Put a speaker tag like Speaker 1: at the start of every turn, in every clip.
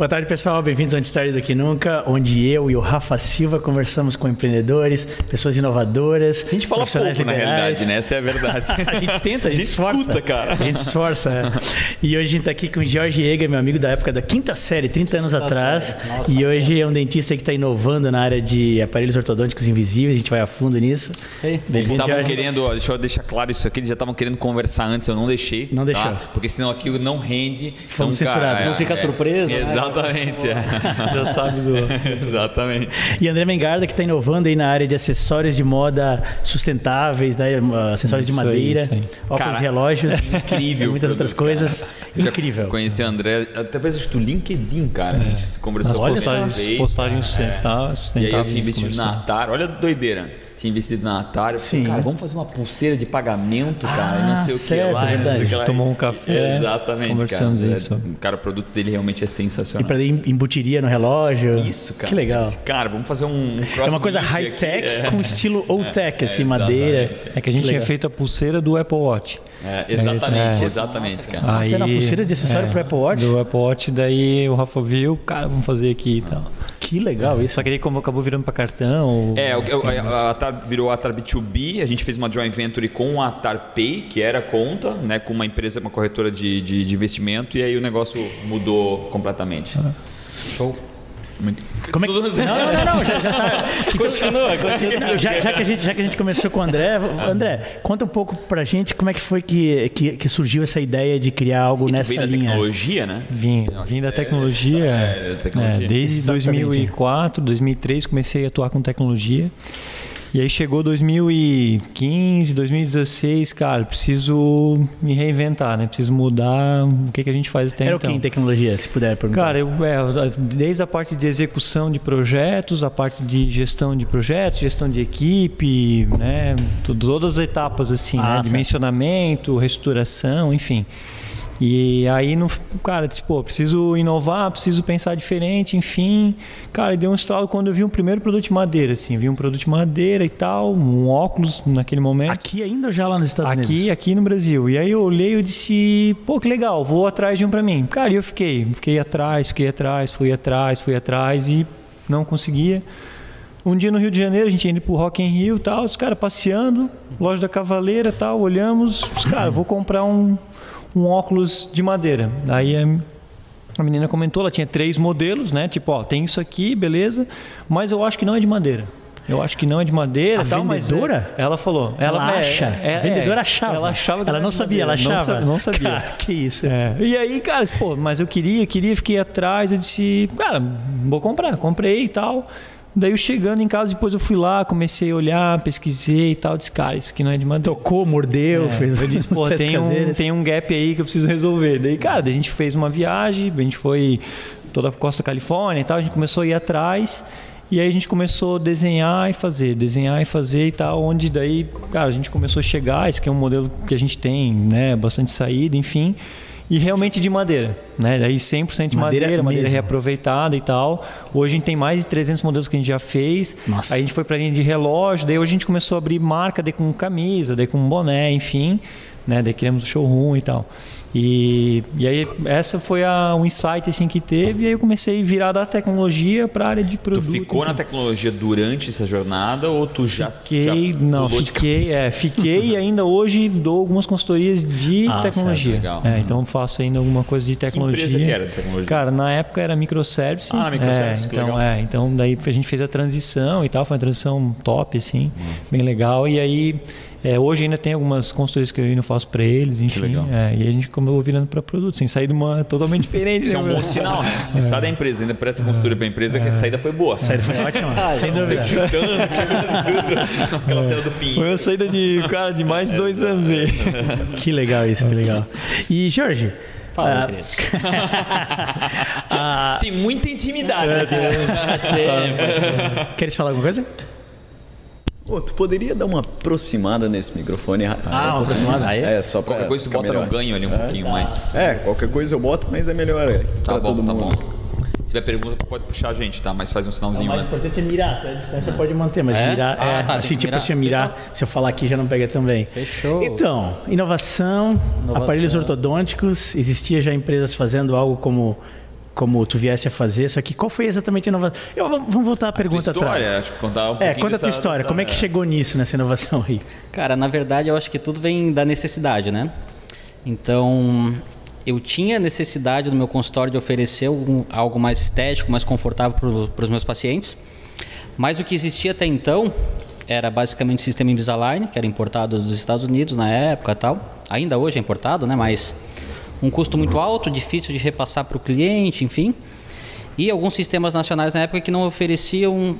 Speaker 1: Boa tarde, pessoal. Bem-vindos ao Antes Tarde do Que Nunca, onde eu e o Rafa Silva conversamos com empreendedores, pessoas inovadoras.
Speaker 2: A gente fala pouco, liberais. na realidade, né? Essa é a verdade.
Speaker 1: a gente tenta, a gente, a gente esforça.
Speaker 2: Escuta, cara.
Speaker 1: A gente esforça. É. E hoje a gente está aqui com o Jorge Eger, meu amigo da época da quinta série, 30 anos tá atrás. Nossa, e hoje é um dentista que está inovando na área de aparelhos ortodônticos invisíveis. A gente vai a fundo nisso.
Speaker 2: Sim. Eles estavam querendo, ó, deixa eu deixar claro isso aqui, eles já estavam querendo conversar antes, eu não deixei.
Speaker 1: Não deixou. Tá?
Speaker 2: Porque senão aquilo não rende.
Speaker 1: Vamos então, censurar.
Speaker 3: Não fica é, surpresa.
Speaker 2: É, exatamente.
Speaker 3: É. já sabe do assunto.
Speaker 2: exatamente.
Speaker 1: E André Mengarda, que está inovando aí na área de acessórios de moda sustentáveis, né? acessórios isso de madeira, aí, óculos Cara, relógios.
Speaker 2: Incrível.
Speaker 1: muitas outras coisas. Cara. Incrível.
Speaker 2: Conheci o André, até do LinkedIn, cara. É. A gente conversou
Speaker 3: As postagens, postagens é. sustentáveis.
Speaker 2: E aí eu tinha investido na Atar. Olha a doideira tinha investido na Atari. Sim. cara, vamos fazer uma pulseira de pagamento, cara, ah, e não sei
Speaker 1: certo,
Speaker 2: o que lá.
Speaker 1: Verdade.
Speaker 3: Lá. Tomou um café.
Speaker 2: Exatamente,
Speaker 3: conversamos
Speaker 2: cara.
Speaker 3: Isso.
Speaker 2: É, cara, o produto dele realmente é sensacional.
Speaker 1: E para embutiria no relógio.
Speaker 2: Isso, cara.
Speaker 1: Que legal.
Speaker 2: Cara, vamos fazer um, um
Speaker 1: cross É uma coisa high-tech é. com estilo old-tech, é, assim, madeira.
Speaker 3: É que a gente tinha feito a pulseira do Apple Watch.
Speaker 2: É, exatamente, é. exatamente, cara.
Speaker 1: Ah, você era pulseira de acessório é, pro Apple Watch?
Speaker 3: Do Apple Watch, daí o Rafa viu, cara, vamos fazer aqui e tal.
Speaker 1: Que legal isso.
Speaker 3: Só que aí como acabou virando para cartão.
Speaker 2: É, o, a, a Atar virou a Atar B2B, a gente fez uma joint venture com a Atar Pay, que era conta, né, com uma empresa, uma corretora de, de, de investimento, e aí o negócio mudou completamente. Ah.
Speaker 3: Show.
Speaker 1: Muito... Como é que... Não, não, não, já, já tá...
Speaker 2: continua, continua.
Speaker 1: Já, já, que a gente, já que a gente começou com o André, André, conta um pouco pra gente como é que foi que, que, que surgiu essa ideia de criar algo e nessa
Speaker 2: vem
Speaker 1: linha.
Speaker 2: da tecnologia, né?
Speaker 3: Vim, vim da tecnologia. É, é, tecnologia. É, desde Exatamente. 2004, 2003 comecei a atuar com tecnologia. E aí chegou 2015, 2016, cara, preciso me reinventar, né? Preciso mudar o que, que a gente faz até
Speaker 1: Era
Speaker 3: então.
Speaker 1: o que em tecnologia, se puder perguntar?
Speaker 3: Cara, eu, é, desde a parte de execução de projetos, a parte de gestão de projetos, gestão de equipe, né? Todas as etapas assim, ah, né? Dimensionamento, reestruturação, enfim. E aí, no, cara, disse, pô, preciso inovar, preciso pensar diferente, enfim. Cara, deu um estalo quando eu vi um primeiro produto de madeira, assim. Vi um produto de madeira e tal, um óculos naquele momento.
Speaker 1: Aqui ainda ou já lá nos Estados
Speaker 3: aqui,
Speaker 1: Unidos?
Speaker 3: Aqui, aqui no Brasil. E aí eu olhei e disse, pô, que legal, vou atrás de um para mim. Cara, e eu fiquei, fiquei atrás, fiquei atrás, fui atrás, fui atrás e não conseguia. Um dia no Rio de Janeiro, a gente ia indo pro Rock in Rio e tal, os caras passeando, loja da Cavaleira tal, olhamos, os caras, vou comprar um, um óculos de madeira. Aí a menina comentou, ela tinha três modelos, né? Tipo, ó, tem isso aqui, beleza, mas eu acho que não é de madeira. Eu acho que não é de madeira,
Speaker 1: a
Speaker 3: tal,
Speaker 1: vendedora?
Speaker 3: Mas ela falou.
Speaker 1: Ela, ela acha. É, é, a vendedora achava.
Speaker 3: Ela achava.
Speaker 1: Ela não sabia, ela achava.
Speaker 3: Não, sabia.
Speaker 1: Cara, que isso.
Speaker 3: É. E aí, cara, pô, mas eu queria, queria, fiquei atrás. Eu disse, cara, vou comprar. Comprei e tal. Daí eu chegando em casa, depois eu fui lá, comecei a olhar, pesquisei e tal, disse, cara, isso aqui não é de madeira.
Speaker 1: Tocou, mordeu, é. fez
Speaker 3: eu disse, pô, tem um, tem um gap aí que eu preciso resolver. Daí, cara, daí a gente fez uma viagem, a gente foi toda a costa Califórnia e tal, a gente começou a ir atrás. E aí a gente começou a desenhar e fazer, desenhar e fazer e tal, onde daí, cara, a gente começou a chegar, esse que é um modelo que a gente tem, né, bastante saída, enfim e realmente de madeira, né? Daí 100% de madeira, madeira, madeira reaproveitada e tal. Hoje a gente tem mais de 300 modelos que a gente já fez. Nossa. Aí a gente foi para a linha de relógio, daí hoje a gente começou a abrir marca, daí com camisa, daí com boné, enfim, né? Daí criamos o showroom e tal. E, e aí essa foi a, um insight assim que teve e aí eu comecei a virar da tecnologia para a área de produto.
Speaker 2: Tu ficou na tecnologia durante essa jornada ou tu já
Speaker 3: fiquei,
Speaker 2: já
Speaker 3: não fiquei é, fiquei e ainda hoje dou algumas consultorias de ah, tecnologia. Certo, legal. É, então faço ainda alguma coisa de tecnologia.
Speaker 2: Que empresa que era de tecnologia?
Speaker 3: Cara, na época era microservice.
Speaker 2: Ah, microservice.
Speaker 3: É, então legal. é, então daí a gente fez a transição e tal, foi uma transição top assim, Nossa. bem legal e aí é, hoje ainda tem algumas consultorias que eu ainda faço para eles, enfim. É, e a gente acabou virando para produto, sem sair de uma totalmente diferente.
Speaker 2: Isso é um bom sinal, né? Se é. sai da empresa, ainda presta consultoria para a empresa, é. que a saída foi boa. A
Speaker 1: saída foi ótima, sem dúvida.
Speaker 2: chutando, tudo. Aquela cena do Pinho.
Speaker 3: Foi uma saída de, cara, de mais de dois anos aí.
Speaker 1: Que legal isso, que legal. E, Jorge,
Speaker 2: Fala, uh, uh, tem muita intimidade. É,
Speaker 1: Queres falar alguma coisa?
Speaker 4: Pô, tu poderia dar uma aproximada nesse microfone?
Speaker 1: Ah, uma aproximada? Aí?
Speaker 4: É, só pra
Speaker 2: Qualquer coisa tu bota melhor. no ganho ali um é, pouquinho
Speaker 4: tá.
Speaker 2: mais.
Speaker 4: É, qualquer coisa eu boto, mas é melhor é,
Speaker 2: tá
Speaker 4: pra
Speaker 2: bom,
Speaker 4: todo
Speaker 2: tá
Speaker 4: mundo.
Speaker 2: Bom. tiver pergunta, pode puxar a gente, tá? Mas faz um
Speaker 1: O
Speaker 2: sinalzinho
Speaker 1: mais
Speaker 2: antes.
Speaker 1: importante é mirar, tá? A distância pode manter, mas
Speaker 5: É?
Speaker 1: mirar
Speaker 5: Ah,
Speaker 1: é.
Speaker 5: tá,
Speaker 1: assim, tipo
Speaker 5: mirar.
Speaker 1: assim, mirar, se eu falar aqui já não pega também.
Speaker 5: Fechou.
Speaker 1: Então, inovação,
Speaker 5: Inovação.
Speaker 1: aparelhos ortodônticos, existia já empresas fazendo algo como como tu vieste a fazer, só que qual foi exatamente a inovação? Eu, vamos voltar à pergunta
Speaker 2: história,
Speaker 1: atrás.
Speaker 2: acho que contar um
Speaker 1: É, conta a tua história,
Speaker 2: dessa-
Speaker 1: como é que chegou nisso, nessa inovação aí?
Speaker 5: Cara, na verdade eu acho que tudo vem da necessidade, né? Então, eu tinha necessidade no meu consultório de oferecer algum- algo mais estético, mais confortável para os meus pacientes. Mas o que existia até então era basicamente o sistema Invisalign, que era importado dos Estados Unidos na época e tal. Ainda hoje é importado, né? Mas um custo muito alto, difícil de repassar para o cliente, enfim. E alguns sistemas nacionais na época que não ofereciam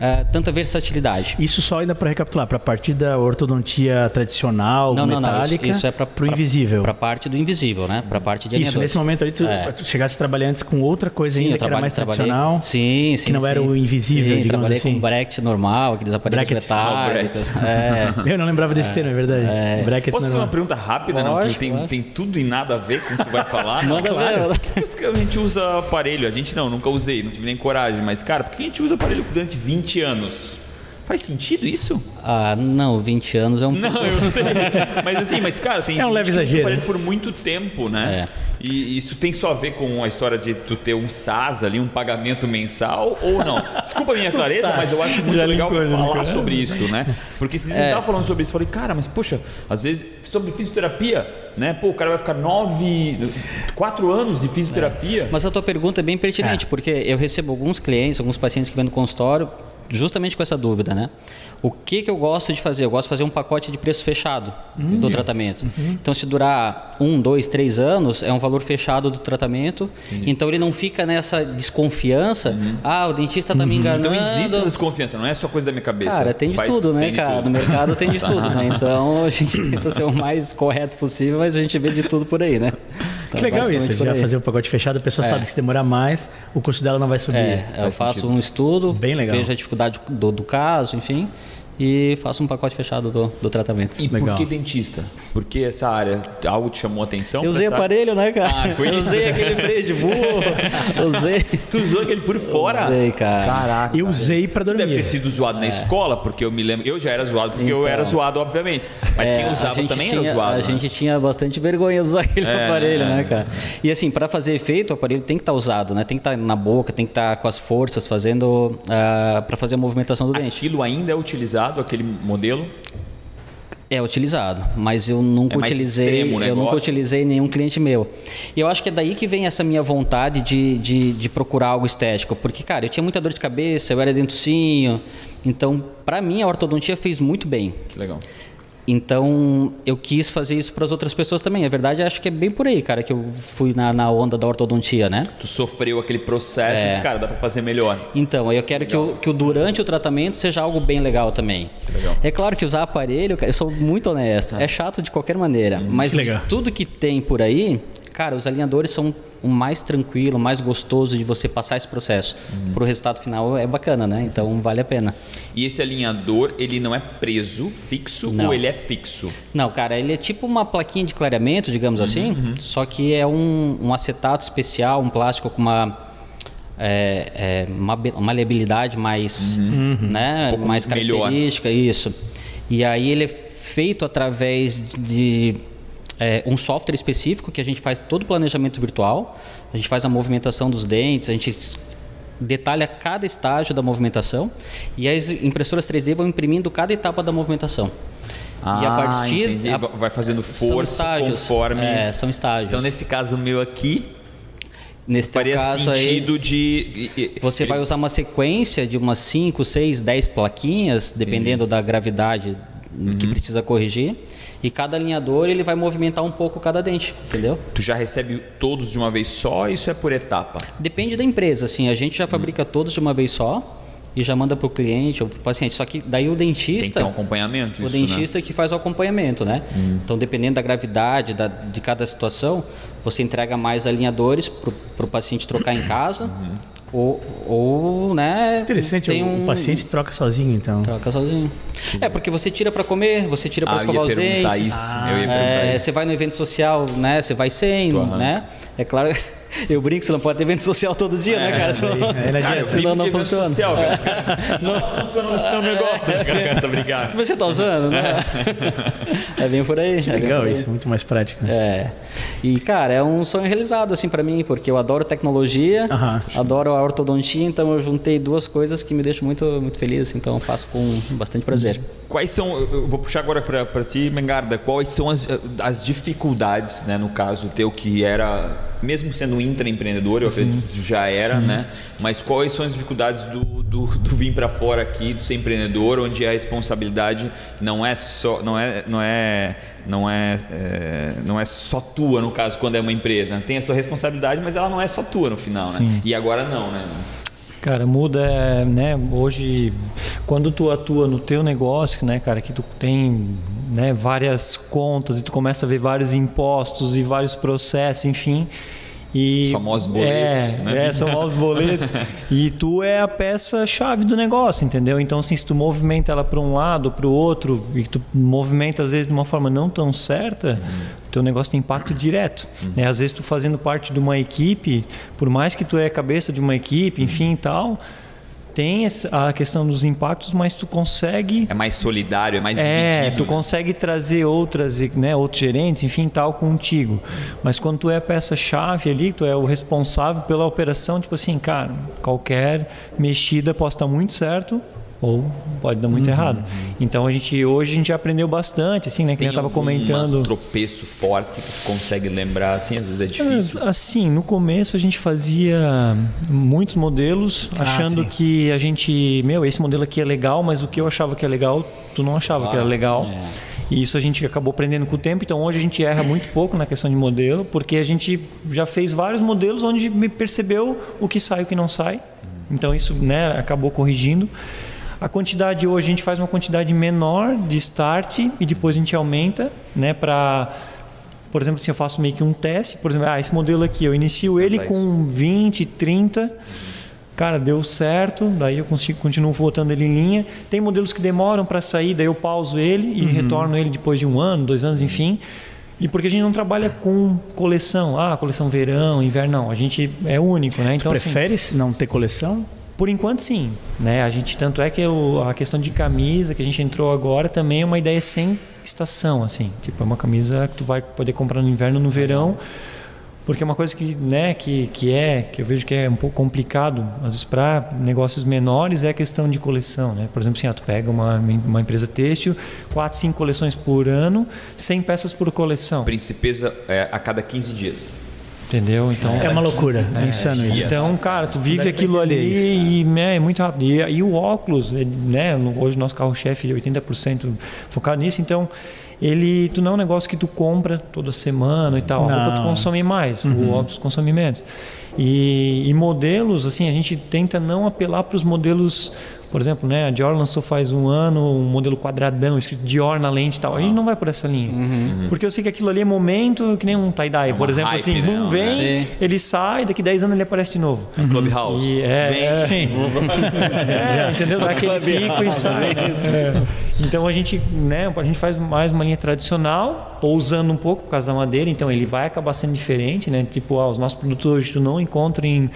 Speaker 5: eh, tanta versatilidade.
Speaker 1: Isso só ainda para recapitular, para a partir da ortodontia tradicional,
Speaker 5: Não, não, não. Isso,
Speaker 1: metálica,
Speaker 5: isso é para
Speaker 1: o invisível.
Speaker 5: Para parte do invisível, né? Para parte de
Speaker 1: Isso, nesse momento aí tu,
Speaker 5: É.
Speaker 1: tu chegasse a trabalhar antes com outra coisa
Speaker 5: Sim,
Speaker 1: ainda que era mais tradicional.
Speaker 5: Sim, sim.
Speaker 1: que não
Speaker 5: sim.
Speaker 1: era o invisível,
Speaker 5: sim,
Speaker 1: digamos
Speaker 5: trabalhei
Speaker 1: assim.
Speaker 5: com bracket normal, aqueles aparelhos
Speaker 1: Bracket.
Speaker 5: metálicos. É.
Speaker 1: Eu não lembrava desse termo, é verdade. Bracket
Speaker 2: Posso fazer
Speaker 1: normal.
Speaker 2: uma pergunta rápida, não? Que
Speaker 5: Lógico,
Speaker 2: tem,
Speaker 5: claro.
Speaker 2: tem tudo e nada a ver com o que tu vai falar.
Speaker 5: Manda ver, manda-
Speaker 2: Por que a gente usa aparelho? A gente não, nunca usei, não tive nem coragem. Mas, cara, por que a gente usa aparelho durante 20 anos? Faz sentido isso?
Speaker 5: Ah, não, 20 anos é um
Speaker 2: Não,
Speaker 5: pouco-
Speaker 2: eu sei. Mas assim, mas cara, tem
Speaker 1: É um
Speaker 2: gente
Speaker 1: leve exagero.
Speaker 2: por muito tempo, né?
Speaker 5: É.
Speaker 2: E isso tem só a ver com a história de tu ter um SAS ali, um pagamento mensal ou não? Desculpa a minha clareza, mas eu acho muito
Speaker 1: Já
Speaker 2: legal
Speaker 1: linkou, já
Speaker 2: falar
Speaker 1: linkou.
Speaker 2: sobre isso, né? Porque se você
Speaker 5: É.
Speaker 2: tava falando sobre isso, eu falei, cara, mas poxa, às vezes sobre fisioterapia, né? Pô, o cara vai ficar nove, quatro anos de fisioterapia.
Speaker 5: Mas a tua pergunta é bem pertinente, porque eu recebo alguns clientes, alguns pacientes que vêm no consultório, justamente com essa dúvida, né? O que, que eu gosto de fazer? Eu gosto de fazer um pacote de preço fechado
Speaker 1: Uhum.
Speaker 5: do tratamento. Então, se durar um, dois, três anos, é um valor fechado do tratamento. Então, ele não fica nessa desconfiança. Ah, o dentista está me enganando.
Speaker 2: Então existe essa desconfiança, não é só coisa da minha cabeça.
Speaker 5: Cara, tem de
Speaker 2: Faz-
Speaker 5: tudo, né, cara?
Speaker 2: tudo.
Speaker 5: No mercado tem de tudo, né? Então a gente tenta ser o mais correto possível, mas a gente vê de tudo por aí, né? Então,
Speaker 1: Que legal isso, já fazer o pacote fechado, a pessoa sabe que se demorar mais, o custo dela não vai subir.
Speaker 5: É, eu faço
Speaker 1: sentido.
Speaker 5: um estudo,
Speaker 1: Bem legal.
Speaker 5: vejo a dificuldade do, do caso, enfim, e faço um pacote fechado do, do tratamento.
Speaker 2: E
Speaker 1: Legal.
Speaker 2: por que dentista? Por que essa área? Algo te chamou a atenção?
Speaker 5: Eu usei aparelho, né, cara?
Speaker 2: Ah, foi
Speaker 5: eu
Speaker 2: isso.
Speaker 5: usei aquele freio de burro. usei.
Speaker 2: Tu usou aquele por fora?
Speaker 5: Usei, cara.
Speaker 2: Caraca.
Speaker 1: Eu usei para dormir.
Speaker 2: Deve ter sido zoado na escola, porque eu me lembro. Eu já era zoado, porque eu
Speaker 5: Então.
Speaker 2: era zoado, obviamente. Mas
Speaker 5: É,
Speaker 2: quem
Speaker 5: a
Speaker 2: usava também
Speaker 5: tinha,
Speaker 2: era zoado.
Speaker 5: A
Speaker 2: né?
Speaker 5: gente tinha bastante vergonha de usar aquele
Speaker 2: É,
Speaker 5: aparelho,
Speaker 2: né?
Speaker 5: né, cara? E assim, para fazer efeito, o aparelho tem que estar usado, né? Tem que estar na boca, tem que estar com as forças fazendo para fazer a movimentação do dente.
Speaker 2: Aquilo ainda é utilizado, aquele modelo?
Speaker 5: É utilizado, mas eu nunca
Speaker 2: É
Speaker 5: utilizei,
Speaker 2: extremo
Speaker 5: eu nunca utilizei nenhum cliente meu. E eu acho que é daí que vem essa minha vontade de, de, de procurar algo estético, porque cara, eu tinha muita dor de cabeça, eu era dentucinho, então para mim a ortodontia fez muito bem.
Speaker 2: Que legal.
Speaker 5: Então eu quis fazer isso para as outras pessoas também. A verdade acho que é bem por aí, cara, que eu fui na, na onda da ortodontia, né?
Speaker 2: Tu sofreu aquele processo
Speaker 5: É.
Speaker 2: e disse, cara, dá pra fazer melhor.
Speaker 5: Então, eu quero que o, que o durante o tratamento seja algo bem legal também.
Speaker 2: Legal.
Speaker 5: É claro que usar aparelho, cara, eu sou muito honesto, é chato de qualquer maneira, mas de
Speaker 1: legal.
Speaker 5: tudo que tem por aí, cara, os alinhadores são o mais tranquilo, o mais gostoso de você passar esse processo. Pro resultado final é bacana, né? Então vale a pena.
Speaker 2: E esse alinhador, ele não é preso, fixo,
Speaker 5: Não.
Speaker 2: ou ele é fixo?
Speaker 5: Não, cara, ele é tipo uma plaquinha de clareamento, digamos assim, só que é um, um acetato especial, um plástico com uma é, é, uma maleabilidade mais, né,
Speaker 2: pouco
Speaker 5: mais
Speaker 2: melhor.
Speaker 5: característica, isso. E aí ele é feito através de é, um software específico que a gente faz todo o planejamento virtual, a gente faz a movimentação dos dentes, a gente detalha cada estágio da movimentação e as impressoras 3D vão imprimindo cada etapa da movimentação. e a partir
Speaker 2: Ah, entendi.
Speaker 5: a-
Speaker 2: vai fazendo força
Speaker 5: estágios,
Speaker 2: conforme.
Speaker 5: é, são estágios.
Speaker 2: Então, nesse caso meu aqui,
Speaker 5: Nesse
Speaker 2: faria
Speaker 5: caso aí,
Speaker 2: sentido de. e- e-
Speaker 5: Você
Speaker 2: ele-
Speaker 5: vai usar uma sequência de umas 5, 6, 10 plaquinhas, dependendo da gravidade
Speaker 2: Uhum.
Speaker 5: que precisa corrigir. E cada alinhador ele vai movimentar um pouco cada dente, entendeu?
Speaker 2: Tu já recebe todos de uma vez só, isso é por etapa?
Speaker 5: Depende da empresa, assim, a gente já fabrica todos de uma vez só e já manda para o cliente ou para o paciente. Só que daí o
Speaker 2: Tem que
Speaker 5: dentista,
Speaker 2: ter um acompanhamento,
Speaker 5: o
Speaker 2: isso, né?
Speaker 5: dentista que faz o acompanhamento, né? Então, dependendo da gravidade da, de cada situação, você entrega mais alinhadores para o paciente trocar em casa ou, ou, né?
Speaker 1: Interessante,
Speaker 5: tem
Speaker 1: o,
Speaker 5: um-
Speaker 1: o paciente troca sozinho, então.
Speaker 5: Troca sozinho. É, porque você tira para comer, você tira para
Speaker 2: Ah,
Speaker 5: escovar os dentes.
Speaker 2: isso, eu ia perguntar
Speaker 5: É,
Speaker 2: isso.
Speaker 5: você vai no evento social, né? Você vai sem, né? É claro, Eu brinco, você não pode ter evento social todo dia, né, cara? Senão,
Speaker 2: É, Cara, eu
Speaker 5: senão não funciona.
Speaker 2: social, cara. Não funciona esse negócio. Essa brincadeira.
Speaker 5: Que você tá usando, né? É bem por aí. é
Speaker 1: Legal
Speaker 5: por aí.
Speaker 1: isso, muito mais prático.
Speaker 5: É. E, cara, é um sonho realizado, assim, pra mim, porque eu adoro tecnologia,
Speaker 1: Aham.
Speaker 5: adoro a ortodontia, então eu juntei duas coisas que me deixam muito, muito feliz, assim, então eu faço com bastante prazer.
Speaker 2: Quais são, eu eu vou puxar agora para ti, Mengarda, quais são as, as dificuldades, né, no caso teu, que era, mesmo sendo um intraempreendedor, eu acredito que já era, né, mas quais são as dificuldades do, do, do vir para fora aqui, do ser empreendedor, onde a responsabilidade não é só, não é, não é, não é, é, não é só tua, no caso, quando é uma empresa, tem a tua responsabilidade, mas ela não é só tua no final, né,
Speaker 3: Sim.
Speaker 2: e agora não, né.
Speaker 3: Cara, muda, né? Hoje, quando tu atua no teu negócio, né, cara, que tu tem né, várias contas e tu começa a ver vários impostos e vários processos, enfim. E,
Speaker 2: Os famosos boletos,
Speaker 3: é,
Speaker 2: né?
Speaker 3: É, são famosos boletos. e tu é a peça-chave do negócio, entendeu? Então, assim, se tu movimenta ela para um lado, para o outro, e tu movimenta às vezes de uma forma não tão certa, teu negócio tem impacto direto. Né? Às vezes tu fazendo parte de uma equipe, por mais que tu é a cabeça de uma equipe, enfim e tal, tem a questão dos impactos, mas tu consegue
Speaker 2: É mais solidário, é mais
Speaker 3: é,
Speaker 2: dividido.
Speaker 3: tu
Speaker 2: né?
Speaker 3: consegue trazer outras, né, outros gerentes, enfim, tal, contigo. Mas quando tu é a peça-chave ali, tu é o responsável pela operação, tipo assim, cara, qualquer mexida pode estar muito certo ou pode dar
Speaker 2: Uhum,
Speaker 3: muito errado. Então a gente hoje a gente já aprendeu bastante, assim, né, que
Speaker 2: Tem
Speaker 3: eu estava comentando.
Speaker 2: tropeço forte que tu consegue lembrar, assim, às vezes é difícil.
Speaker 3: Assim, no começo a gente fazia muitos modelos,
Speaker 1: Ah,
Speaker 3: achando
Speaker 1: sim.
Speaker 3: que a gente, meu, esse modelo aqui é legal, mas o que eu achava que é legal, tu não achava que era legal. E isso a gente acabou aprendendo com o tempo. Então hoje a gente erra muito pouco na questão de modelo, porque a gente já fez vários modelos onde percebeu o que sai e o que não sai. Então isso, né, acabou corrigindo. A quantidade hoje a gente faz uma quantidade menor de start e depois a gente aumenta, né, para por exemplo, assim, eu faço meio que um teste, por exemplo, ah, esse modelo aqui, eu inicio ele com 20, 30, cara, deu certo, daí eu consigo, continuo voltando ele em linha. Tem modelos que demoram para sair, daí eu pauso ele e retorno ele depois de um ano, dois anos, enfim. E porque a gente não trabalha com coleção, ah, coleção verão, inverno, não. A gente é único, né? Então, assim,
Speaker 1: Prefere não ter coleção?
Speaker 3: Por enquanto, sim. Né? A gente tanto é que a questão de camisa que a gente entrou agora também é uma ideia sem estação, assim. Tipo, é uma camisa que tu vai poder comprar no inverno, no verão, porque é uma coisa que, né, que, que é que eu vejo que é um pouco complicado às vezes para negócios menores é a questão de coleção, né? Por exemplo, assim, ah, tu pega uma, uma empresa têxtil, quatro, cinco coleções por ano, 100 peças por coleção,
Speaker 2: Principesa é, a cada 15 dias.
Speaker 3: Entendeu? Então
Speaker 1: É uma loucura, é insano isso.
Speaker 3: então, cara, tu vive aquilo ali e né, é muito rápido. E, e o óculos, né? Hoje o nosso carro-chefe é 80% focado nisso, então ele, tu não é um negócio que tu compra toda semana e tal. A roupa tu
Speaker 1: Não.
Speaker 3: consome mais, o óculos consome menos. E, e modelos, assim, a gente tenta não apelar para os modelos. Por exemplo, né, a Dior lançou faz um ano um modelo quadradão, escrito Dior na lente e tal. A gente não vai por essa linha. Porque eu sei que aquilo ali é momento, que nem um tie-dye, por exemplo,
Speaker 2: hype,
Speaker 3: assim,
Speaker 2: né?
Speaker 3: boom, vem,
Speaker 5: Sim.
Speaker 3: ele sai, daqui 10 anos ele aparece de novo.
Speaker 2: Clubhouse.
Speaker 3: E é,
Speaker 2: Vem.
Speaker 3: é,
Speaker 1: Sim.
Speaker 3: é, entendeu? Dá aquele pico e sai. É. Então a gente, né, a gente faz mais uma linha tradicional, ousando um pouco por causa da madeira, então ele vai acabar sendo diferente, né? Tipo, ah, os nossos produtos hoje tu não encontra em,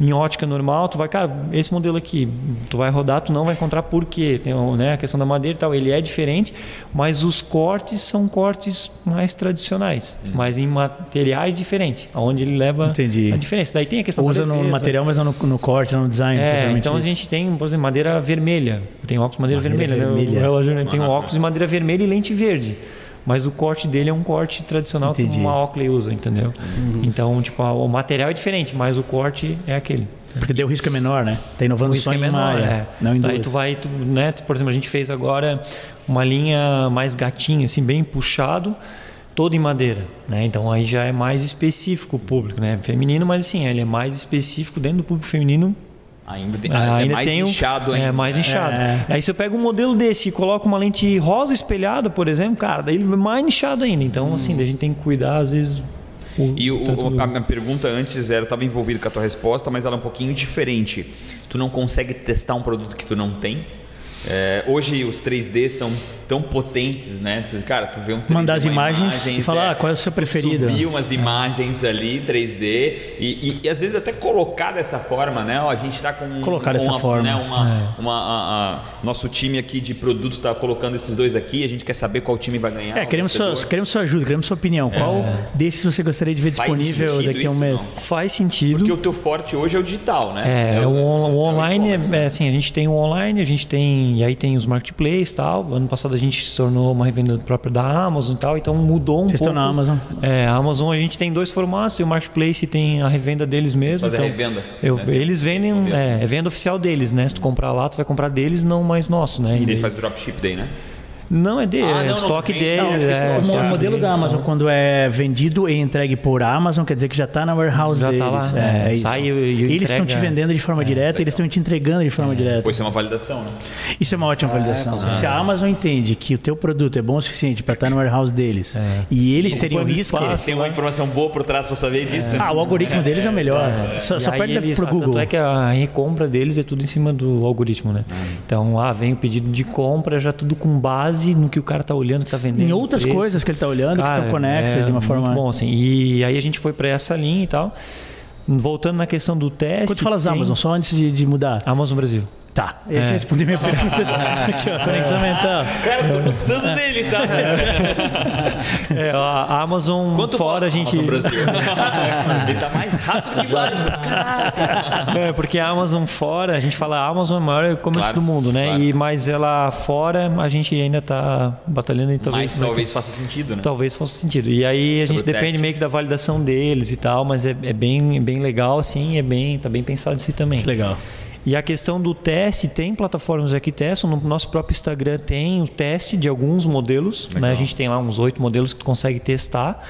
Speaker 3: em ótica normal, tu vai, cara, esse modelo aqui, tu vai rodar, tu não vai encontrar por quê? Tem né, a questão da madeira e tal, ele é diferente, mas os cortes são cortes mais tradicionais, mas em materiais diferentes, onde ele leva
Speaker 1: Entendi.
Speaker 3: a diferença. Daí tem a questão
Speaker 1: Usa
Speaker 3: da
Speaker 1: no material, mas não no, no corte, não no design.
Speaker 3: É, então a gente tem, por exemplo, madeira vermelha. Tem óculos de madeira,
Speaker 1: Madeira
Speaker 3: vermelha. né?
Speaker 1: vermelha.
Speaker 3: O relógio né? tem óculos de madeira vermelha e lente verde. Mas o corte dele é um corte tradicional
Speaker 1: Entendi.
Speaker 3: que uma Oakley usa, entendeu? Então, tipo, a- o material é diferente, mas o corte é aquele.
Speaker 1: Porque o risco é menor, né? Tá inovando
Speaker 3: O risco
Speaker 1: só
Speaker 3: é
Speaker 1: em
Speaker 3: menor,
Speaker 1: uma área,
Speaker 3: é.
Speaker 1: não em duas.
Speaker 3: tu vai, tu, né? Por exemplo, a gente fez agora uma linha mais gatinha, assim, bem puxado, todo em madeira, né? Então aí já é mais específico o público, né? Feminino, mas assim, ele é mais específico dentro do público feminino
Speaker 2: Ainda tem,
Speaker 3: é,
Speaker 2: é
Speaker 3: ainda
Speaker 2: mais
Speaker 3: tem um-
Speaker 2: inchado ainda.
Speaker 3: É, mais inchado.
Speaker 1: É.
Speaker 3: Aí se eu pego um modelo desse e coloco uma lente rosa espelhada, por exemplo, cara, daí ele é mais inchado ainda. Então, assim, a gente tem que cuidar, às vezes. o-
Speaker 2: E o-
Speaker 3: do-
Speaker 2: a minha pergunta antes era, estava envolvido com a tua resposta, mas ela é um pouquinho diferente. Tu não consegue testar um produto que tu não tem? É, hoje os 3D são tão potentes, né? Cara, tu vê um 3D,
Speaker 1: Mandar as imagens
Speaker 2: imagem,
Speaker 1: e falar, ah, qual é o seu preferido.
Speaker 2: Subir umas imagens ali 3D e, e, e às vezes até colocar dessa forma, né? Ó, a gente está com
Speaker 1: Colocar
Speaker 2: com
Speaker 1: dessa
Speaker 2: uma,
Speaker 1: forma.
Speaker 2: né, uma, uma- a- a- nosso time aqui de produto está colocando esses dois aqui. A gente quer saber qual time vai ganhar.
Speaker 1: É,
Speaker 2: o
Speaker 1: queremos sua, queremos sua ajuda, queremos sua opinião. Qual desses você gostaria de ver
Speaker 2: Faz
Speaker 1: disponível daqui a um mês?
Speaker 2: não?
Speaker 3: Faz sentido.
Speaker 2: Porque o teu forte hoje é o digital, né?
Speaker 3: É, o, on- o online,
Speaker 2: e-commerce.
Speaker 3: é, é assim, a gente tem o online, a gente tem, e aí tem os marketplaces e tal. Ano passado a gente se tornou uma revenda própria da Amazon e tal, então mudou um
Speaker 1: Vocês
Speaker 3: pouco.
Speaker 1: estão na Amazon?
Speaker 3: É, a Amazon a gente tem dois formatos, e o marketplace tem a revenda deles mesmo.
Speaker 2: Fazer a
Speaker 3: então,
Speaker 2: revenda,
Speaker 3: eu-
Speaker 2: né?
Speaker 3: Eles vendem, é, é venda oficial deles, né? Se tu comprar lá, tu vai comprar deles, não mais nosso, né?
Speaker 2: E ele
Speaker 3: daí-
Speaker 2: faz dropship daí, né?
Speaker 3: Não, é dele,
Speaker 2: Ah,
Speaker 3: é
Speaker 2: não, não,
Speaker 3: estoque
Speaker 2: tu
Speaker 3: dele.
Speaker 2: não,
Speaker 3: é,
Speaker 2: é o
Speaker 1: modelo da Amazon, quando é vendido e entregue por Amazon, quer dizer que já está na warehouse
Speaker 3: Já
Speaker 1: deles.
Speaker 3: tá lá,
Speaker 1: é,
Speaker 3: é,
Speaker 1: isso.
Speaker 3: sai e- e
Speaker 1: eles estão te vendendo de forma direta, eles estão te entregando de forma direta.
Speaker 2: Pois é uma validação, né?
Speaker 1: Isso é uma ótima validação. Se a Amazon entende que o teu produto é bom o suficiente para estar no warehouse deles e eles terem o
Speaker 3: Quando
Speaker 1: risco...
Speaker 3: espaço,
Speaker 2: Tem uma informação boa por trás para saber disso.
Speaker 1: Ah, o algoritmo deles é o melhor. Só, só perde
Speaker 3: eles-
Speaker 1: pro
Speaker 3: tanto
Speaker 1: Google.
Speaker 3: é que a recompra deles é tudo em cima do algoritmo, né? Então, ah, vem o pedido de compra, já tudo com base no que o cara tá olhando, tá vendendo.
Speaker 1: Em outras
Speaker 3: preço.
Speaker 1: coisas que ele está olhando, que
Speaker 3: Cara,
Speaker 1: estão conexas
Speaker 3: é
Speaker 1: de uma
Speaker 3: muito
Speaker 1: forma...
Speaker 3: bom, assim. E aí a gente foi para essa linha e tal. Voltando na questão do teste.
Speaker 1: Quando tu falas
Speaker 3: tem-
Speaker 1: Amazon, só antes de, de mudar.
Speaker 3: Amazon Brasil.
Speaker 1: Tá, eu já respondi minha pergunta. Aqui, ó, conexão mental.
Speaker 2: Cara, tô gostando dele, tá?
Speaker 3: É, a Amazon
Speaker 2: Quanto
Speaker 3: fora a gente.
Speaker 2: Amazon Brasil. Ele tá mais rápido que vários.
Speaker 3: É, porque a Amazon fora, a gente fala a Amazon é o maior e-commerce
Speaker 2: Claro,
Speaker 3: do mundo, né?
Speaker 2: claro.
Speaker 3: E, mas ela fora, a gente ainda tá batalhando e talvez.
Speaker 2: Mas talvez faça sentido, né?
Speaker 3: Talvez fosse sentido. E aí a
Speaker 2: Sobre
Speaker 3: gente depende
Speaker 2: teste.
Speaker 3: meio que da validação deles e tal, mas é, é bem, bem legal, assim, é bem, tá bem pensado em si também.
Speaker 1: Que legal.
Speaker 3: E a questão do teste, tem plataformas aqui que testam, no nosso próprio Instagram tem o teste de alguns modelos, né? A gente tem lá uns oito modelos que tu consegue testar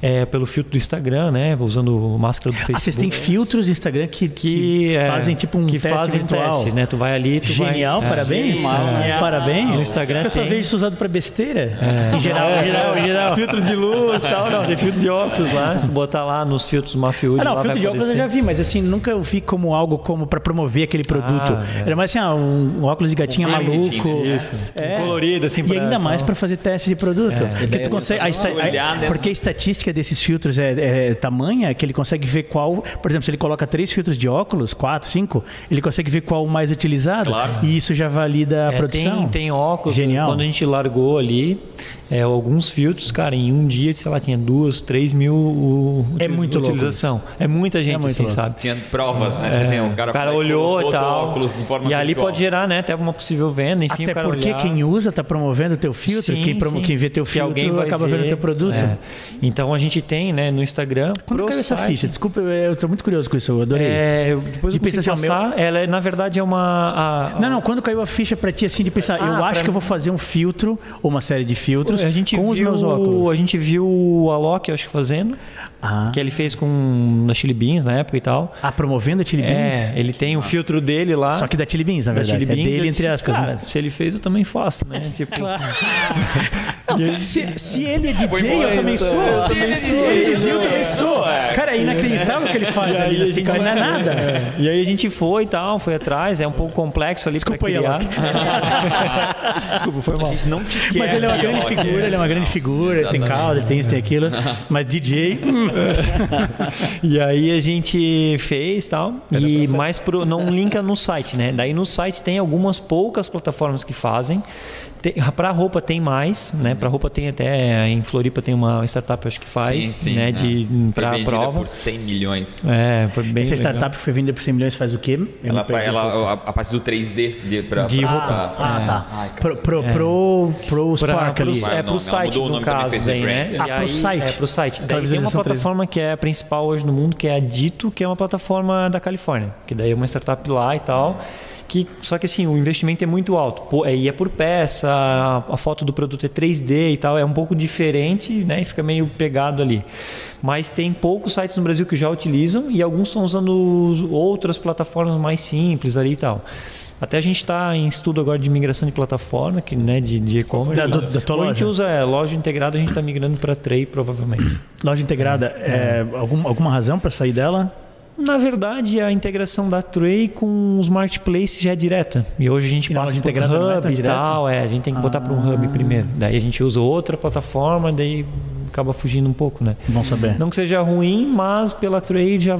Speaker 3: é, pelo filtro do Instagram, né? Usando máscara do Facebook.
Speaker 1: Ah, vocês têm filtros de Instagram que, que
Speaker 3: que é,
Speaker 1: fazem tipo um
Speaker 3: que
Speaker 1: teste
Speaker 3: fazem
Speaker 1: virtual.
Speaker 3: teste, né? Tu vai ali, tu
Speaker 1: Genial,
Speaker 3: vai, é.
Speaker 1: parabéns.
Speaker 5: Genial.
Speaker 1: Parabéns.
Speaker 3: No Instagram
Speaker 1: Eu só
Speaker 3: tem.
Speaker 1: vejo isso usado para besteira. Em geral, em geral, em geral.
Speaker 3: filtro de luz, tal, não, tem filtro de óculos lá. Se tu botar lá nos filtros Mafiúde,
Speaker 1: Ah, não, filtro de óculos eu já vi, mas assim, nunca eu vi como algo como para promover aquele produto.
Speaker 3: é.
Speaker 1: Era mais assim, ah, um, óculos de gatinha
Speaker 2: Um
Speaker 1: maluco.
Speaker 2: né?
Speaker 3: Isso.
Speaker 1: É.
Speaker 3: Colorido, assim,
Speaker 1: E
Speaker 3: pra-
Speaker 1: ainda mais para fazer teste de produto. Porque
Speaker 5: Ideia
Speaker 1: tu consegue, a esta-.
Speaker 2: Olhar dentro.
Speaker 1: porque a estatística desses filtros é, é tamanha que ele consegue ver qual. Por exemplo, se ele coloca três filtros de óculos, quatro, cinco, ele consegue ver qual o mais utilizado.
Speaker 2: Claro.
Speaker 1: E isso já valida a
Speaker 3: É,
Speaker 1: produção.
Speaker 3: Tem, tem óculos.
Speaker 1: Genial.
Speaker 3: Quando a gente largou ali, é, alguns filtros, cara, em um dia, sei lá, tinha duas, três mil u-
Speaker 1: É muito louco.
Speaker 3: utilização. É muita gente,
Speaker 1: muito
Speaker 3: assim,
Speaker 1: louco.
Speaker 3: sabe?
Speaker 2: Tinha provas, né? Tipo assim, o cara,
Speaker 3: O cara olhou tal.
Speaker 2: óculos de forma
Speaker 3: e ali
Speaker 2: virtual.
Speaker 3: pode gerar, né? Até uma possível venda, enfim,
Speaker 1: Até
Speaker 3: o cara
Speaker 1: porque
Speaker 3: olhar.
Speaker 1: quem usa está promovendo o teu filtro,
Speaker 3: Sim,
Speaker 1: quem,
Speaker 3: sim.
Speaker 1: quem vê teu
Speaker 3: Que
Speaker 1: filtro
Speaker 3: alguém vai
Speaker 1: acaba vendo
Speaker 3: ver.
Speaker 1: teu produto.
Speaker 3: É. Então a gente tem, né, no Instagram.
Speaker 1: Quando caiu essa ficha? Desculpa, eu estou muito curioso com isso, eu adorei.
Speaker 3: É, eu- depois
Speaker 1: De
Speaker 3: eu
Speaker 1: pensar assim,
Speaker 3: passar. Ela, é, na verdade, é uma. a-
Speaker 1: Não, não, quando caiu a ficha pra ti, assim, de pensar,
Speaker 3: Ah,
Speaker 1: eu acho que eu
Speaker 3: mim-
Speaker 1: vou fazer um filtro, ou uma série de filtros,
Speaker 3: a gente
Speaker 1: com
Speaker 3: viu,
Speaker 1: os meus óculos.
Speaker 3: A gente viu o Alok, eu acho que fazendo,
Speaker 1: Ah,
Speaker 3: que ele fez com na Chili Beans na época e tal.
Speaker 1: ah, promovendo a Chili Beans?
Speaker 3: É, ele tem o filtro dele lá.
Speaker 1: Só que da Chili Beans, na
Speaker 3: da
Speaker 1: verdade.
Speaker 3: Chili Beans,
Speaker 1: é dele,
Speaker 3: eu
Speaker 1: entre
Speaker 3: disse,
Speaker 1: aspas.
Speaker 3: Cara,
Speaker 1: né?
Speaker 3: se ele fez, eu também faço, né? Tipo,
Speaker 1: Não, se, se ele é DJ, eu também sou.
Speaker 3: eu
Speaker 1: Se ele é DJ,
Speaker 3: eu
Speaker 1: também sou. Cara, é inacreditável o que ele faz
Speaker 3: E
Speaker 1: ali.
Speaker 3: gente
Speaker 1: não é nada.
Speaker 3: É. E aí a gente foi e tal, foi atrás, é um pouco complexo ali
Speaker 1: Desculpa
Speaker 3: pra criar. Desculpa, foi mal.
Speaker 2: A gente não te quer.
Speaker 1: Mas ele é uma grande figura, ele é uma grande figura, ele tem causa, ele tem isso, tem aquilo. Mas DJ, hum,
Speaker 3: E aí a gente fez tal, e mais pro, não linka no site, né? Daí no site tem algumas poucas plataformas que fazem. Tem, pra roupa tem mais, né? Pra roupa tem até em Floripa tem uma startup acho que faz,
Speaker 2: Sim, sim,
Speaker 3: né?
Speaker 2: é.
Speaker 3: De
Speaker 2: Foi
Speaker 3: para
Speaker 2: vendida
Speaker 3: prova.
Speaker 2: por 100 milhões.
Speaker 3: É, foi bem
Speaker 1: essa
Speaker 3: legal.
Speaker 1: startup que foi vendida por 100 milhões faz o quê? Eu
Speaker 2: Ela, faz, ela, a, a parte do 3D de, pra,
Speaker 3: De
Speaker 2: pra-
Speaker 3: roupa.
Speaker 2: pra-
Speaker 1: Ah, tá.
Speaker 2: Ai.
Speaker 1: Pro, pro, pro, pro
Speaker 3: pro,
Speaker 1: ali.
Speaker 2: Mas
Speaker 3: é pro site no caso daí, né?
Speaker 1: Ah, pro
Speaker 3: aí-
Speaker 1: site.
Speaker 3: É pro site. Daí tem uma
Speaker 1: 3D.
Speaker 3: plataforma que é a principal hoje no mundo, que é a Dito, que é uma plataforma da Califórnia. Que daí é uma startup lá e tal. Que, só que assim, o investimento é muito alto. Pô, é, e é por peça, a, a foto do produto é 3D e tal, é um pouco diferente, né? E fica meio pegado ali. Mas tem poucos sites no Brasil que já utilizam e alguns estão usando outras plataformas mais simples ali e tal. Até a gente está em estudo agora de migração de plataforma, que, né, de de e-commerce.
Speaker 1: Da- da tua
Speaker 3: Ou a gente
Speaker 1: loja?
Speaker 3: usa é, loja integrada, a gente está migrando para Tray, provavelmente.
Speaker 1: Loja integrada, é, algum, alguma razão para sair dela?
Speaker 3: Na verdade, a integração da Tray com os marketplaces já é direta. E hoje a gente
Speaker 1: E na
Speaker 3: passa
Speaker 1: loja
Speaker 3: por
Speaker 1: integrada não é
Speaker 3: hub e tal. É, a gente tem que botar para um hub primeiro. Daí a gente usa outra plataforma, daí acaba fugindo um pouco, né?
Speaker 1: Bom saber.
Speaker 3: Não que seja ruim, mas pela trade já